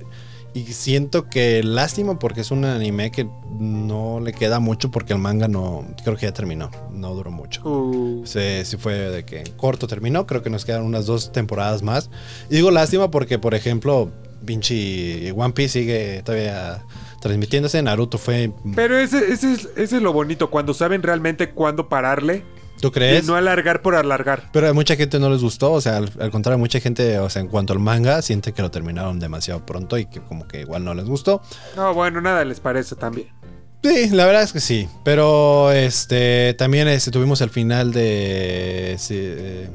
Y siento que lástima porque es un anime que no le queda mucho porque el manga no, creo que ya terminó, no duró mucho. Uh, Se, se fue de que corto terminó. Creo que nos quedan unas dos temporadas más. Y digo lástima porque, por ejemplo, pinche One Piece sigue todavía transmitiéndose. Naruto fue. Pero ese, ese, es, ese es lo bonito, cuando saben realmente cuándo pararle ¿Tú Y crees? no alargar por alargar. Pero a mucha gente no les gustó, o sea, al, al contrario, mucha gente, o sea, en cuanto al manga, siente que lo terminaron demasiado pronto y que como que igual no les gustó. No, bueno, nada les parece también. Sí, la verdad es que sí, pero este también este, tuvimos el final de, sí, eh,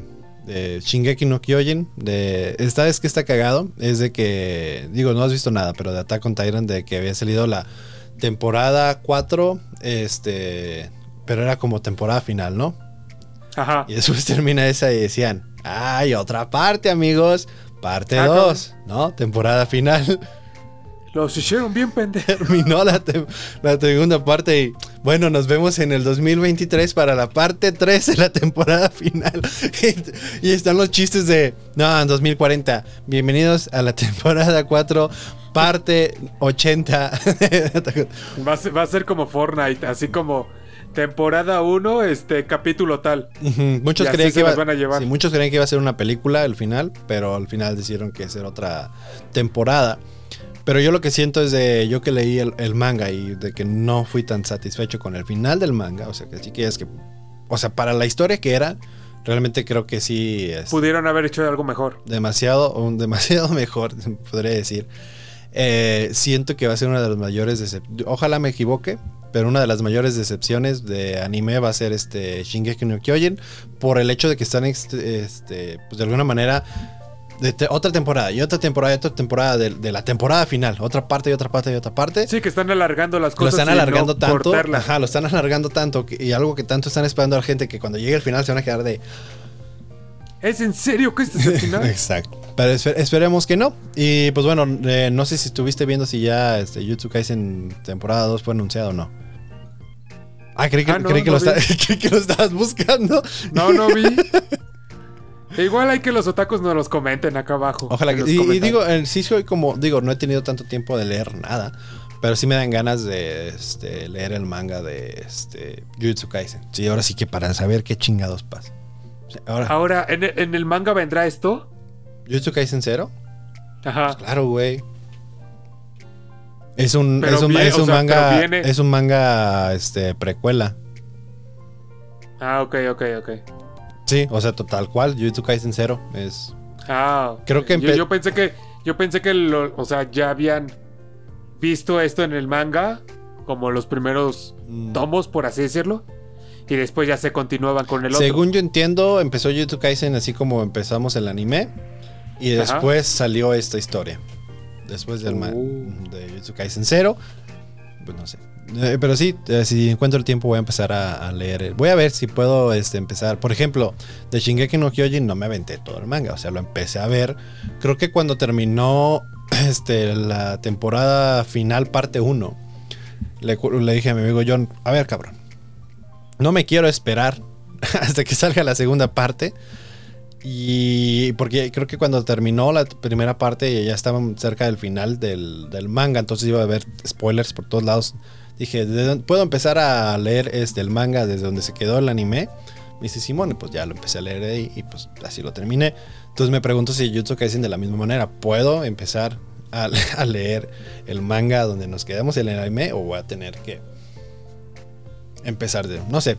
de Shingeki no Kyojin, de esta vez que está cagado es de que digo, no has visto nada, pero de Attack on Titan de que había salido la temporada 4, este, pero era como temporada final, ¿no? Ajá. Y después termina esa y decían, "Ay, otra parte, amigos, parte Ah, 2", ¿no? Temporada final. Los hicieron bien pendejos. terminó la, te- la segunda parte y bueno, nos vemos en el 2023 para la parte 3 de la temporada final. [LAUGHS] y están los chistes de, no, en 2040, bienvenidos a la temporada 4, parte 80. [LAUGHS] Va a, ser, va a ser como Fortnite, así como temporada 1, este capítulo tal. Muchos, se que iba, van a llevar. sí, muchos creían que iba a ser una película al final, pero al final decidieron que ser otra temporada. Pero yo lo que siento es de yo que leí el, el manga y de que no fui tan satisfecho con el final del manga. O sea, que sí que es que. O sea, para la historia que era, realmente creo que sí es Pudieron haber hecho algo mejor. demasiado, [LAUGHS] demasiado mejor, podría decir. Eh, siento que va a ser una de las mayores decepciones. Ojalá me equivoque, pero una de las mayores decepciones de anime va a ser este Shingeki no Kyojin por el hecho de que están este, este, pues de alguna manera de te- otra temporada y otra temporada y otra temporada de, de la temporada final, otra parte y otra parte y otra parte. Sí, que están alargando las Lo cosas. están y no alargando tanto, ajá, lo están alargando tanto que- y algo que tanto están esperando a la gente que cuando llegue el final se van a quedar de ¿Es en serio que este es el final? [LAUGHS] Exacto. Pero esper- esperemos que no. Y pues bueno, eh, no sé si estuviste viendo si ya este, Jutsu Kaisen temporada 2 fue anunciado o no. Ah, creí que, Ah, no, creí que lo, vi. esta- [LAUGHS] creí que lo estabas buscando. No, no vi. [LAUGHS] Igual hay que los otakus nos los comenten acá abajo. Ojalá en que. Y, y digo, eh, sí soy como. Digo, no he tenido tanto tiempo de leer nada. Pero sí me dan ganas de este, leer el manga de este, Jujutsu Kaisen. Sí, ahora sí que para saber qué chingados pasa. Ahora, Ahora, ¿en, el- en el manga vendrá esto? ¿Jujutsu Kaisen 0? Ajá. Claro, güey. Es un, es un, es o un sea, manga. viene- Es un manga este, precuela. Ah, ok, ok, ok. Sí, o sea, tal cual. Jujutsu Kaisen 0 es. Ah, Creo que yo, yo pensé que yo pensé que lo- o sea, ya habían visto esto en el manga como los primeros Mm. tomos, por así decirlo, y después ya se continuaban con el otro. Según yo entiendo, empezó Jujutsu Kaisen así como empezamos el anime. Y Ajá. después salió esta historia. Después del Oh. de Jujutsu Kaisen 0. Pues no sé. Eh, pero sí, eh, si encuentro el tiempo voy a empezar a, a leer. Voy a ver si puedo este, empezar. Por ejemplo, de Shingeki no Kyojin no me aventé todo el manga. O sea, lo empecé a ver. Creo que cuando terminó [CLEARS THROAT] este, la temporada final, parte 1, le, le dije a mi amigo John, a ver cabrón, no me quiero esperar [LAUGHS] hasta que salga la segunda parte. Y porque creo que cuando terminó la primera parte ya estaban cerca del final del, del manga, entonces iba a haber spoilers por todos lados. Dije, ¿de dónde- ¿puedo empezar a leer este, el manga desde donde se quedó el anime? Me dice Simón, pues ya lo empecé a leer ahí y pues así lo terminé. Entonces me pregunto si Jutsu Kaisen de la misma manera, ¿puedo empezar a, [LAUGHS] a leer el manga donde nos quedamos el anime o voy a tener que empezar de... No sé,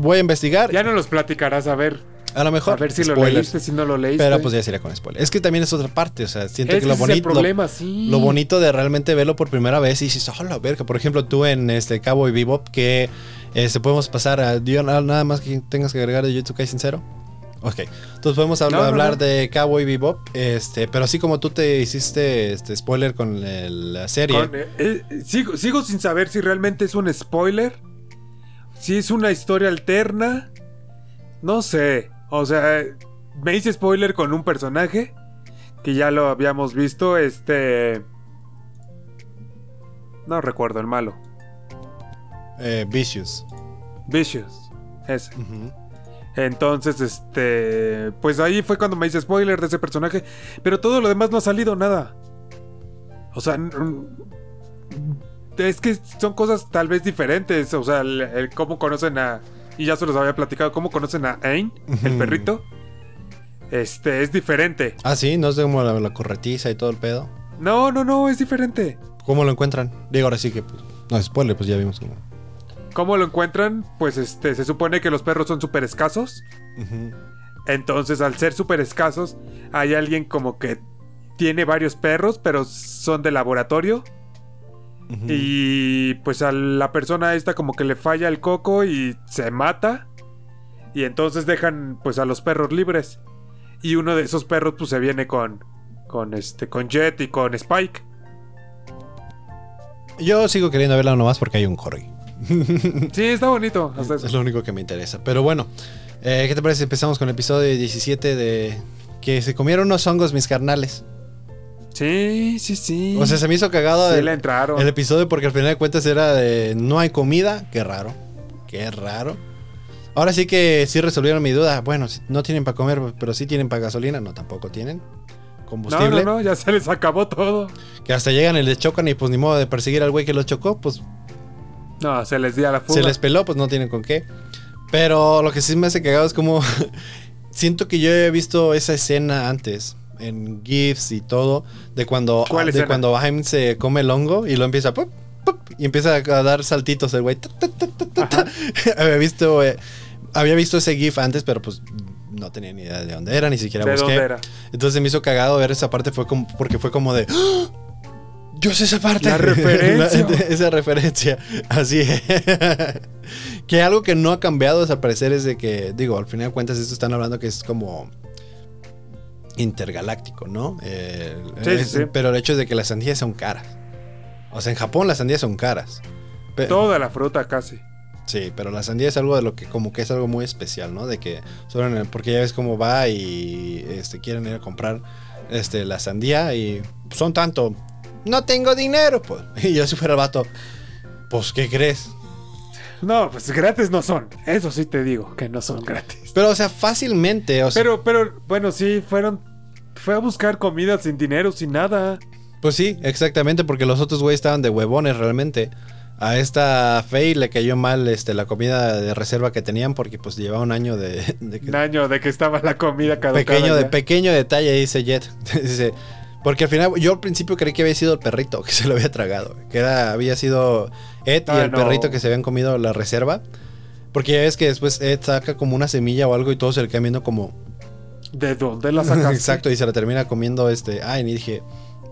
voy a investigar. Ya no los platicarás a ver, a lo mejor. a ver si lo leíste, si no lo leíste. Pero pues ya sería con spoiler. Es que también es otra parte, o sea, siento que lo bonito... Lo, sí. lo bonito de realmente verlo por primera vez y dices, oh, la verga. Por ejemplo, tú en este Cabo y Bebop, que este, podemos pasar a... ¿dio na- nada más que tengas que agregar de Jutsu Kaisen Zero? Ok, entonces podemos hablar, No, no, hablar no. de Cowboy Bebop, este, pero así como tú te hiciste este spoiler con el- la serie. Con- eh, eh, sigo, sigo sin saber si realmente es un spoiler. Si es una historia alterna. No sé. O sea, me hice spoiler con un personaje. Que ya lo habíamos visto. Este. No recuerdo el malo. eh, Vicious. Vicious. Ese. Entonces, este. Pues ahí fue cuando me hice spoiler de ese personaje. Pero todo lo demás no ha salido nada. O sea. Es que son cosas tal vez diferentes. O sea, el, el cómo conocen a. Y ya se los había platicado. ¿Cómo conocen a Ain, el perrito? Este, es diferente. Ah, sí, no es como la, la corretiza y todo el pedo. No, no, no, es diferente. ¿Cómo lo encuentran? Digo, ahora sí que, pues, no, spoiler, pues ya vimos cómo. ¿Cómo lo encuentran? Pues este, se supone que los perros son súper escasos. Entonces, al ser súper escasos, hay alguien como que tiene varios perros, pero son de laboratorio. Y pues a la persona esta como que le falla el coco y se mata. Y entonces dejan pues a los perros libres. Y uno de esos perros pues se viene con con este con Jet y con Spike. Yo sigo queriendo verla nomás porque hay un corgi. [LAUGHS] Sí, está bonito. hasta eso. Es lo único que me interesa. Pero bueno, eh, ¿qué te parece? Empezamos con el episodio 17 de que se comieron unos hongos mis carnales. Sí, sí, sí. O sea, se me hizo cagado Sí el, le entraron. el episodio porque al final de cuentas era de no hay comida. Qué raro. Qué raro. Ahora sí que sí resolvieron mi duda. Bueno, no tienen para comer, pero sí tienen para gasolina. No, tampoco tienen. no, Combustible. no, no, ya se les acabó todo. Que hasta llegan y les chocan y pues ni modo de perseguir al güey que los chocó. Pues No, se les dio a la fuga. se les peló, pues no tienen con qué. Pero lo que sí me hace cagado es como. [LAUGHS] siento que yo he visto esa escena antes. En GIFs y todo. De cuando. ¿Cuál de cuando Jaime se come el hongo y lo empieza. ¡pup! ¡pup! y empieza a dar saltitos el güey. [LAUGHS] Había visto. eh, había visto ese GIF antes, pero pues no tenía ni idea de dónde era, ni siquiera ¿De busqué. dónde era? Entonces me hizo cagado ver esa parte fue como porque fue como de ¡Ah! yo sé esa parte. La [LAUGHS] referencia. La- [LAUGHS] esa referencia. Así es. que algo que no ha cambiado al parecer es de que, digo, al final de cuentas esto están hablando que es como intergaláctico, ¿no? Eh, Sí, sí, es- sí. Pero el hecho es de que las sandías son caras. O sea, en Japón las sandías son caras. Pe- Toda la fruta casi. Sí, pero la sandía es algo de lo que como que es algo muy especial, ¿no? De que solo en el- porque ya ves cómo va y este quieren ir a comprar este la sandía y son tanto, no tengo dinero, pues. [LAUGHS] Y yo si fuera el vato, pues ¿qué crees? No, pues gratis no son. Eso sí te digo, que no son gratis. Pero o sea, fácilmente, o sea, Pero, pero, bueno, sí, fueron. Fue a buscar comida sin dinero, sin nada. pues sí, exactamente, porque los otros güeyes estaban de huevones realmente. A esta Faye le cayó mal este, la comida de reserva que tenían porque pues llevaba un año de, de que- Un año de que estaba la comida caducada. pequeño, de, pequeño detalle, dice Jet. [LAUGHS] dice, porque al final yo al principio creí que había sido el perrito que se lo había tragado. Que era, había sido Ed y Ah, el no. perrito que se habían comido la reserva. Porque ya ves que después Ed saca como una semilla o algo y todos se le quedan viendo como... ¿De dónde la sacaste? [LAUGHS] Exacto, y se la termina comiendo este... Ay, ni dije...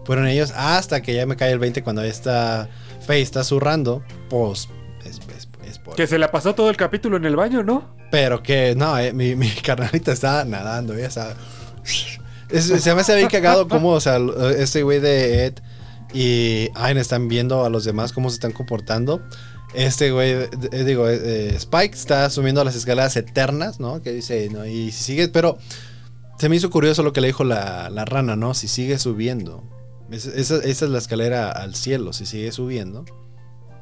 Fueron ellos hasta que ya me cae el 20 cuando esta Faye está zurrando. Pues... Es, es- es por- Que se la pasó todo el capítulo en el baño, ¿no? pero que, no, eh, mi, mi [LAUGHS] carnalita está nadando, ella está... Es- se me hace bien cagado cómo, o sea, este güey de Ed y Ayn están viendo a los demás cómo se están comportando. Este güey, eh, digo, eh, eh, Spike está subiendo las escaleras eternas, ¿no? Que dice, no, y si sigue, pero se me hizo curioso lo que le dijo la, la rana, ¿no? Si sigue subiendo. Es- esa, esa es la escalera al cielo, si sigue subiendo.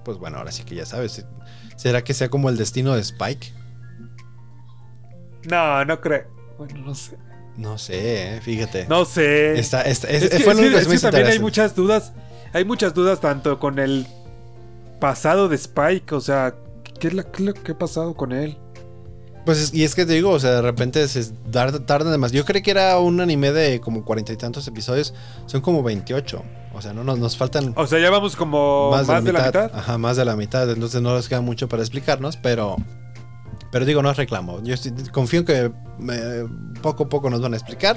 Pues bueno, ahora sí que ya sabes. ¿Será que sea como el destino de Spike? No, no creo. Bueno, no sé. No sé, eh, fíjate. No sé. Está, está- es- es que, fue es es también hay muchas dudas. Hay muchas dudas tanto con el pasado de Spike. O sea, ¿qué es, la- qué es lo que ha pasado con él? Pues es- y es que te digo, o sea, de repente se tarda, tarda demasiado. Yo creí que era un anime de como cuarenta y tantos episodios. Son como 28. O sea, no nos, nos faltan O sea, ya vamos como más, de, la mitad. Ajá, más de la mitad. Entonces no nos queda mucho para explicarnos, pero. Pero digo, no es reclamo. Yo estoy- confío en que eh, poco a poco nos van a explicar.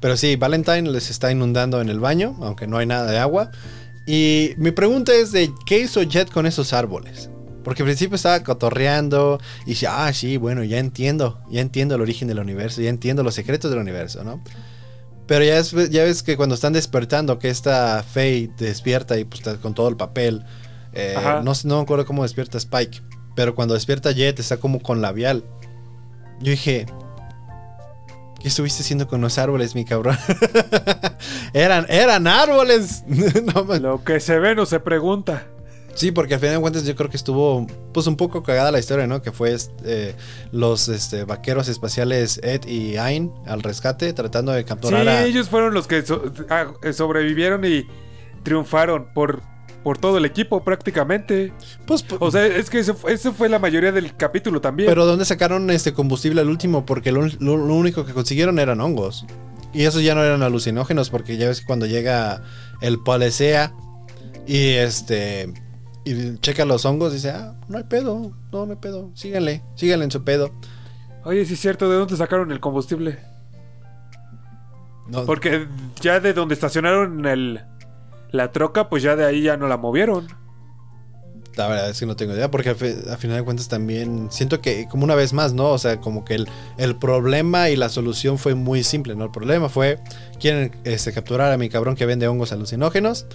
Pero sí, Valentine les está inundando en el baño, aunque no hay nada de agua. Y mi pregunta es de qué hizo Jet con esos árboles. Porque al principio estaba cotorreando y dice, ah, sí, bueno, ya entiendo, ya entiendo el origen del universo, ya entiendo los secretos del universo, ¿no? Pero ya, es- ya ves que cuando están despertando, que esta Faye despierta y pues con todo el papel, eh, no, no me acuerdo cómo despierta Spike, pero cuando despierta Jet está como con labial. Yo dije, ¿qué estuviste haciendo con los árboles, mi cabrón? [LAUGHS] eran, eran árboles. [LAUGHS] No Lo que se ve no se pregunta. Sí, porque al final de cuentas yo creo que estuvo pues un poco cagada la historia, ¿no? Que fue este, los este, vaqueros espaciales Ed y Ayn al rescate tratando de Sí, capturar a... ellos fueron los que so- ah, sobrevivieron y triunfaron por, por todo el equipo prácticamente. Pues, p- O sea, es que eso, fue- eso fue la mayoría del capítulo también. pero ¿dónde sacaron este combustible al último? Porque lo, lo- lo único que consiguieron eran hongos. Y esos ya no eran alucinógenos porque ya ves que cuando llega el policía y este... Y checa los hongos y dice, ah, no hay pedo, no, no hay pedo. Síganle, síganle en su pedo. Oye, sí es cierto, ¿de dónde sacaron el combustible? No, Porque ya de donde estacionaron el, la troca, pues ya de ahí ya no la movieron. La verdad es que no tengo idea, porque al final de cuentas también siento que, como una vez más, ¿no? O sea, como que el, el problema y la solución fue muy simple, ¿no? El problema fue, quieren este, capturar a mi cabrón que vende hongos alucinógenos.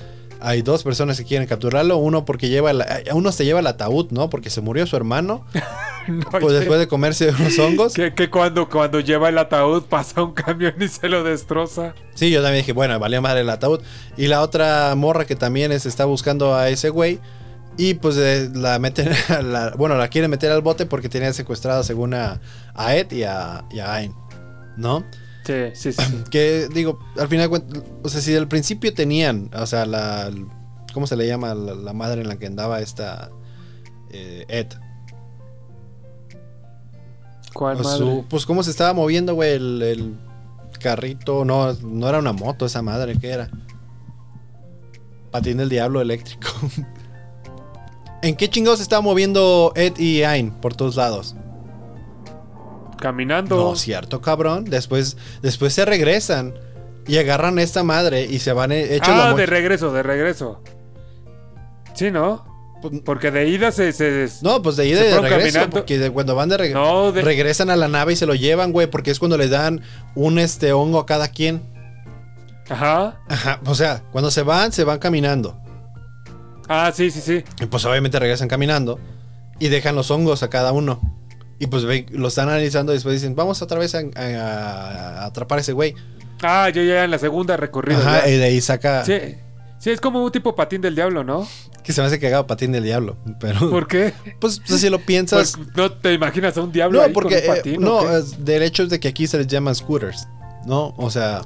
Hay dos personas que quieren capturarlo, uno porque lleva, la- uno se lleva el ataúd, ¿no? Porque se murió su hermano, [LAUGHS] No, pues después de comerse unos hongos. [LAUGHS] que, que cuando, cuando lleva el ataúd pasa un camión y se lo destroza. Sí, yo también dije, bueno, valía madre el ataúd. Y la otra morra que también es, está buscando a ese güey. Y pues eh, la meten, a la- bueno, la quieren meter al bote porque tenía secuestrada según a, a Ed y a, y a Ayn, ¿no? Sí, sí, sí. sí. [CLEARS THROAT] Que digo, al final, o sea, si del principio tenían, o sea, la, ¿cómo se le llama la, la madre en la que andaba esta eh, Ed? ¿Cuál madre? su- pues cómo se estaba moviendo, güey, el, el carrito, no, no era una moto esa madre, ¿qué era? Patín del diablo eléctrico. [LAUGHS] ¿En qué chingados se estaba moviendo Ed y Ayn por todos lados? Caminando. No, cierto, cabrón. Después, después se regresan y agarran a esta madre y se van eh, hechos ah, de regreso, de regreso. Sí, ¿no? Pues, Porque de ida se... se No, pues de ida y de regreso. caminando. Porque de- cuando van de regreso. No, de- Regresan a la nave y se lo llevan, güey. Porque es cuando le dan un este hongo a cada quien. Ajá. Ajá. O sea, cuando se van, se van caminando. Ah, sí, sí, sí. Y pues obviamente regresan caminando. Y dejan los hongos a cada uno. Y pues ve- lo están analizando y después dicen, vamos otra vez a, a- a atrapar a ese güey. Ah, yo ya en la segunda recorrido. Ajá, ya. y de ahí saca. Sí. Sí, es como un tipo patín del diablo, ¿no? Que se me hace cagado patín del diablo. Pero. ¿Por qué? Pues, pues, si lo piensas. Pues, ¿No te imaginas a un diablo no, ahí porque. con un eh, patín? no, es- del hecho es de que aquí se les llaman scooters. ¿No? O sea.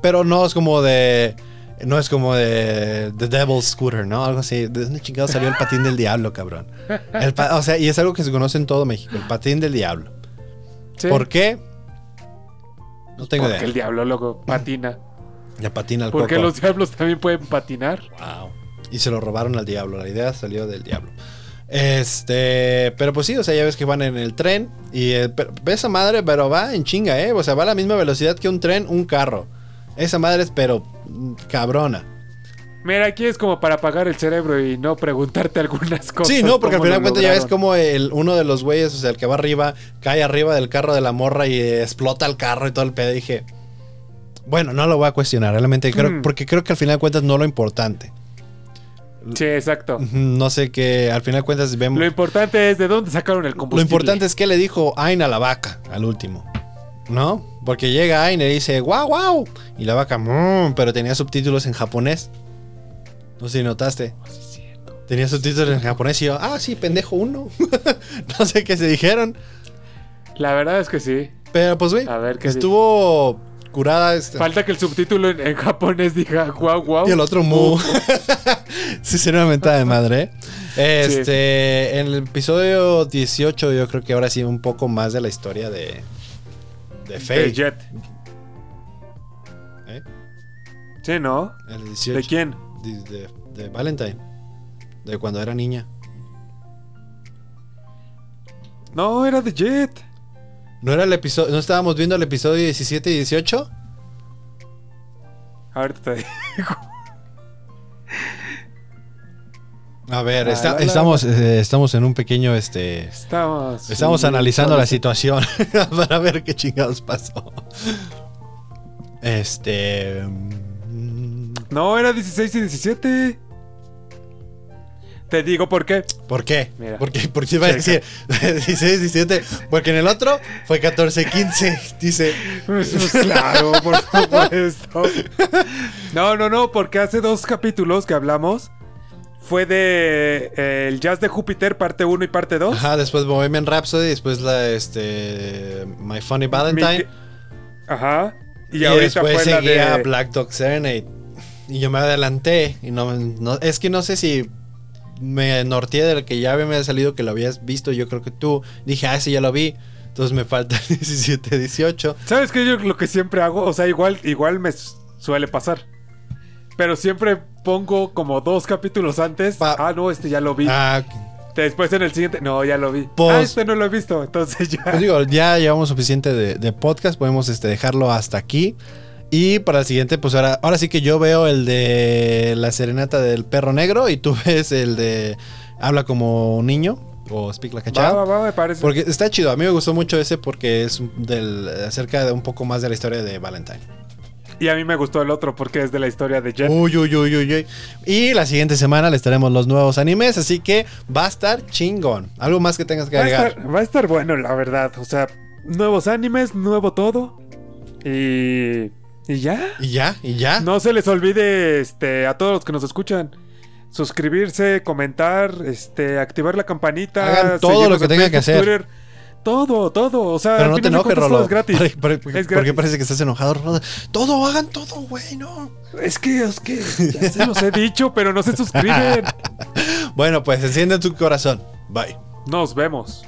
Pero no es como de. No es como de The Devil's Scooter, ¿no? Algo así. ¿De dónde chingado salió el patín del diablo, cabrón? El o sea, y es algo que se conoce en todo México, el patín del diablo. Sí. ¿Por qué? No tengo Porque idea. el diablo luego patina. Le patina al Porque coco. los diablos también pueden patinar. Wow. Y se lo robaron al diablo. La idea salió del diablo. Este, pero pues sí, o sea, ya ves que van en el tren y eh, pero- esa madre, pero va en chinga, ¿eh? O sea, va a la misma velocidad que un tren, un carro. Esa madre es, pero mm, cabrona. Mira, aquí es como para apagar el cerebro y no preguntarte [LAUGHS] algunas cosas. Sí, no, porque al final de lo cuentas ya ves como el, uno de los güeyes, o sea, el que va arriba, cae arriba del carro de la morra y explota el carro y todo el pedo. Dije, bueno, no lo voy a cuestionar, realmente creo, Mm. porque creo que al final de cuentas no lo importante. Sí, exacto. No sé qué, al final de cuentas vemos. Lo importante es de dónde sacaron el Lo combustible. importante es que le dijo Ain a la vaca al último. ¿No? Porque llega Ain y dice, wow, wow. Y la vaca, "Mm", pero tenía subtítulos en japonés. No sé si notaste. Tenía subtítulos en japonés y yo, ah, sí, pendejo uno. [LAUGHS] no sé qué se dijeron. La verdad es que sí. Pero pues, güey, A ver qué estuvo curada esta. Falta que el subtítulo en, en japonés diga guau guau. Y el otro mu. [LAUGHS] sí, sería una mentada de madre. ¿eh? Este, en el episodio 18, yo creo que ahora sí un poco más de la historia de. De Faye. De Jet. ¿Eh? Sí, ¿no? El 18. ¿De quién? De, de- de Valentine. De cuando era niña. No, era de Jet. ¿No era el episodio? ¿No estábamos viendo el episodio 17 y 18? Ahorita te [LAUGHS] digo. A ver, está- la, la, estamos, eh, estamos en un pequeño este. Estamos. Estamos analizando la situación [LAUGHS] para ver qué chingados pasó. Este. mm, No, era 16 y 17. Te digo por qué. ¿Por qué? Mira. ¿Por qué? ¿Por qué iba a decir 16, 17? Porque en el otro fue 14, 15. Dice. Pues, pues, claro, por supuesto. No, no, no, porque hace dos capítulos que hablamos fue de eh, el Jazz de Júpiter, parte 1 y parte 2. Ajá, después Bohemian Rhapsody, después la este. My Funny Valentine. Ajá. Y, Y, ahorita después fue la seguía de. Black Dog Serenade. Y yo me adelanté. Y no, no- es que no sé si me norteé del que ya me había salido que lo habías visto. Yo creo que tú. Dije, ah, ese ya lo vi. Entonces me falta el [LAUGHS] 17, 18. ¿Sabes qué? Yo lo que siempre hago, o sea, igual, igual me suele pasar. Pero siempre pongo como dos capítulos antes. Pa- ah, no, este ya lo vi. Ah, Después en el siguiente, no, ya lo vi. Pues- ah, este no lo he visto, entonces ya. pues digo, ya llevamos suficiente de, de podcast, podemos este, dejarlo hasta aquí. Y para el siguiente, pues ahora, ahora sí que yo veo el de la serenata del perro negro y tú [LAUGHS] ves el de habla como un niño o speak like a va, child. va, va, me parece. Porque está chido, a mí me gustó mucho ese porque es del, acerca de un poco más de la historia de Valentine. Y a mí me gustó el otro porque es de la historia de Jen. Uy, uy, uy, uy, uy. Y la siguiente semana les traemos los nuevos animes, así que va a estar chingón. Algo más que tengas que va, a agregar. estar, va a estar bueno, la verdad. O sea, nuevos animes, nuevo todo. Y. Y ya. Y ya, y ya. No se les olvide este, a todos los que nos escuchan. Suscribirse, comentar, este, activar la campanita. Hagan todo lo que en tengan que hacer. Twitter. Todo, todo. O sea, Pero no te enojes, Rolo. es gratis. Porque, porque- Es porque gratis. parece que estás enojado, Rolo. Todo, hagan todo, güey, no. Es que, es que ya se los he dicho, pero no se suscriben. [LAUGHS] Bueno, pues enciende tu corazón. Bye. Nos vemos.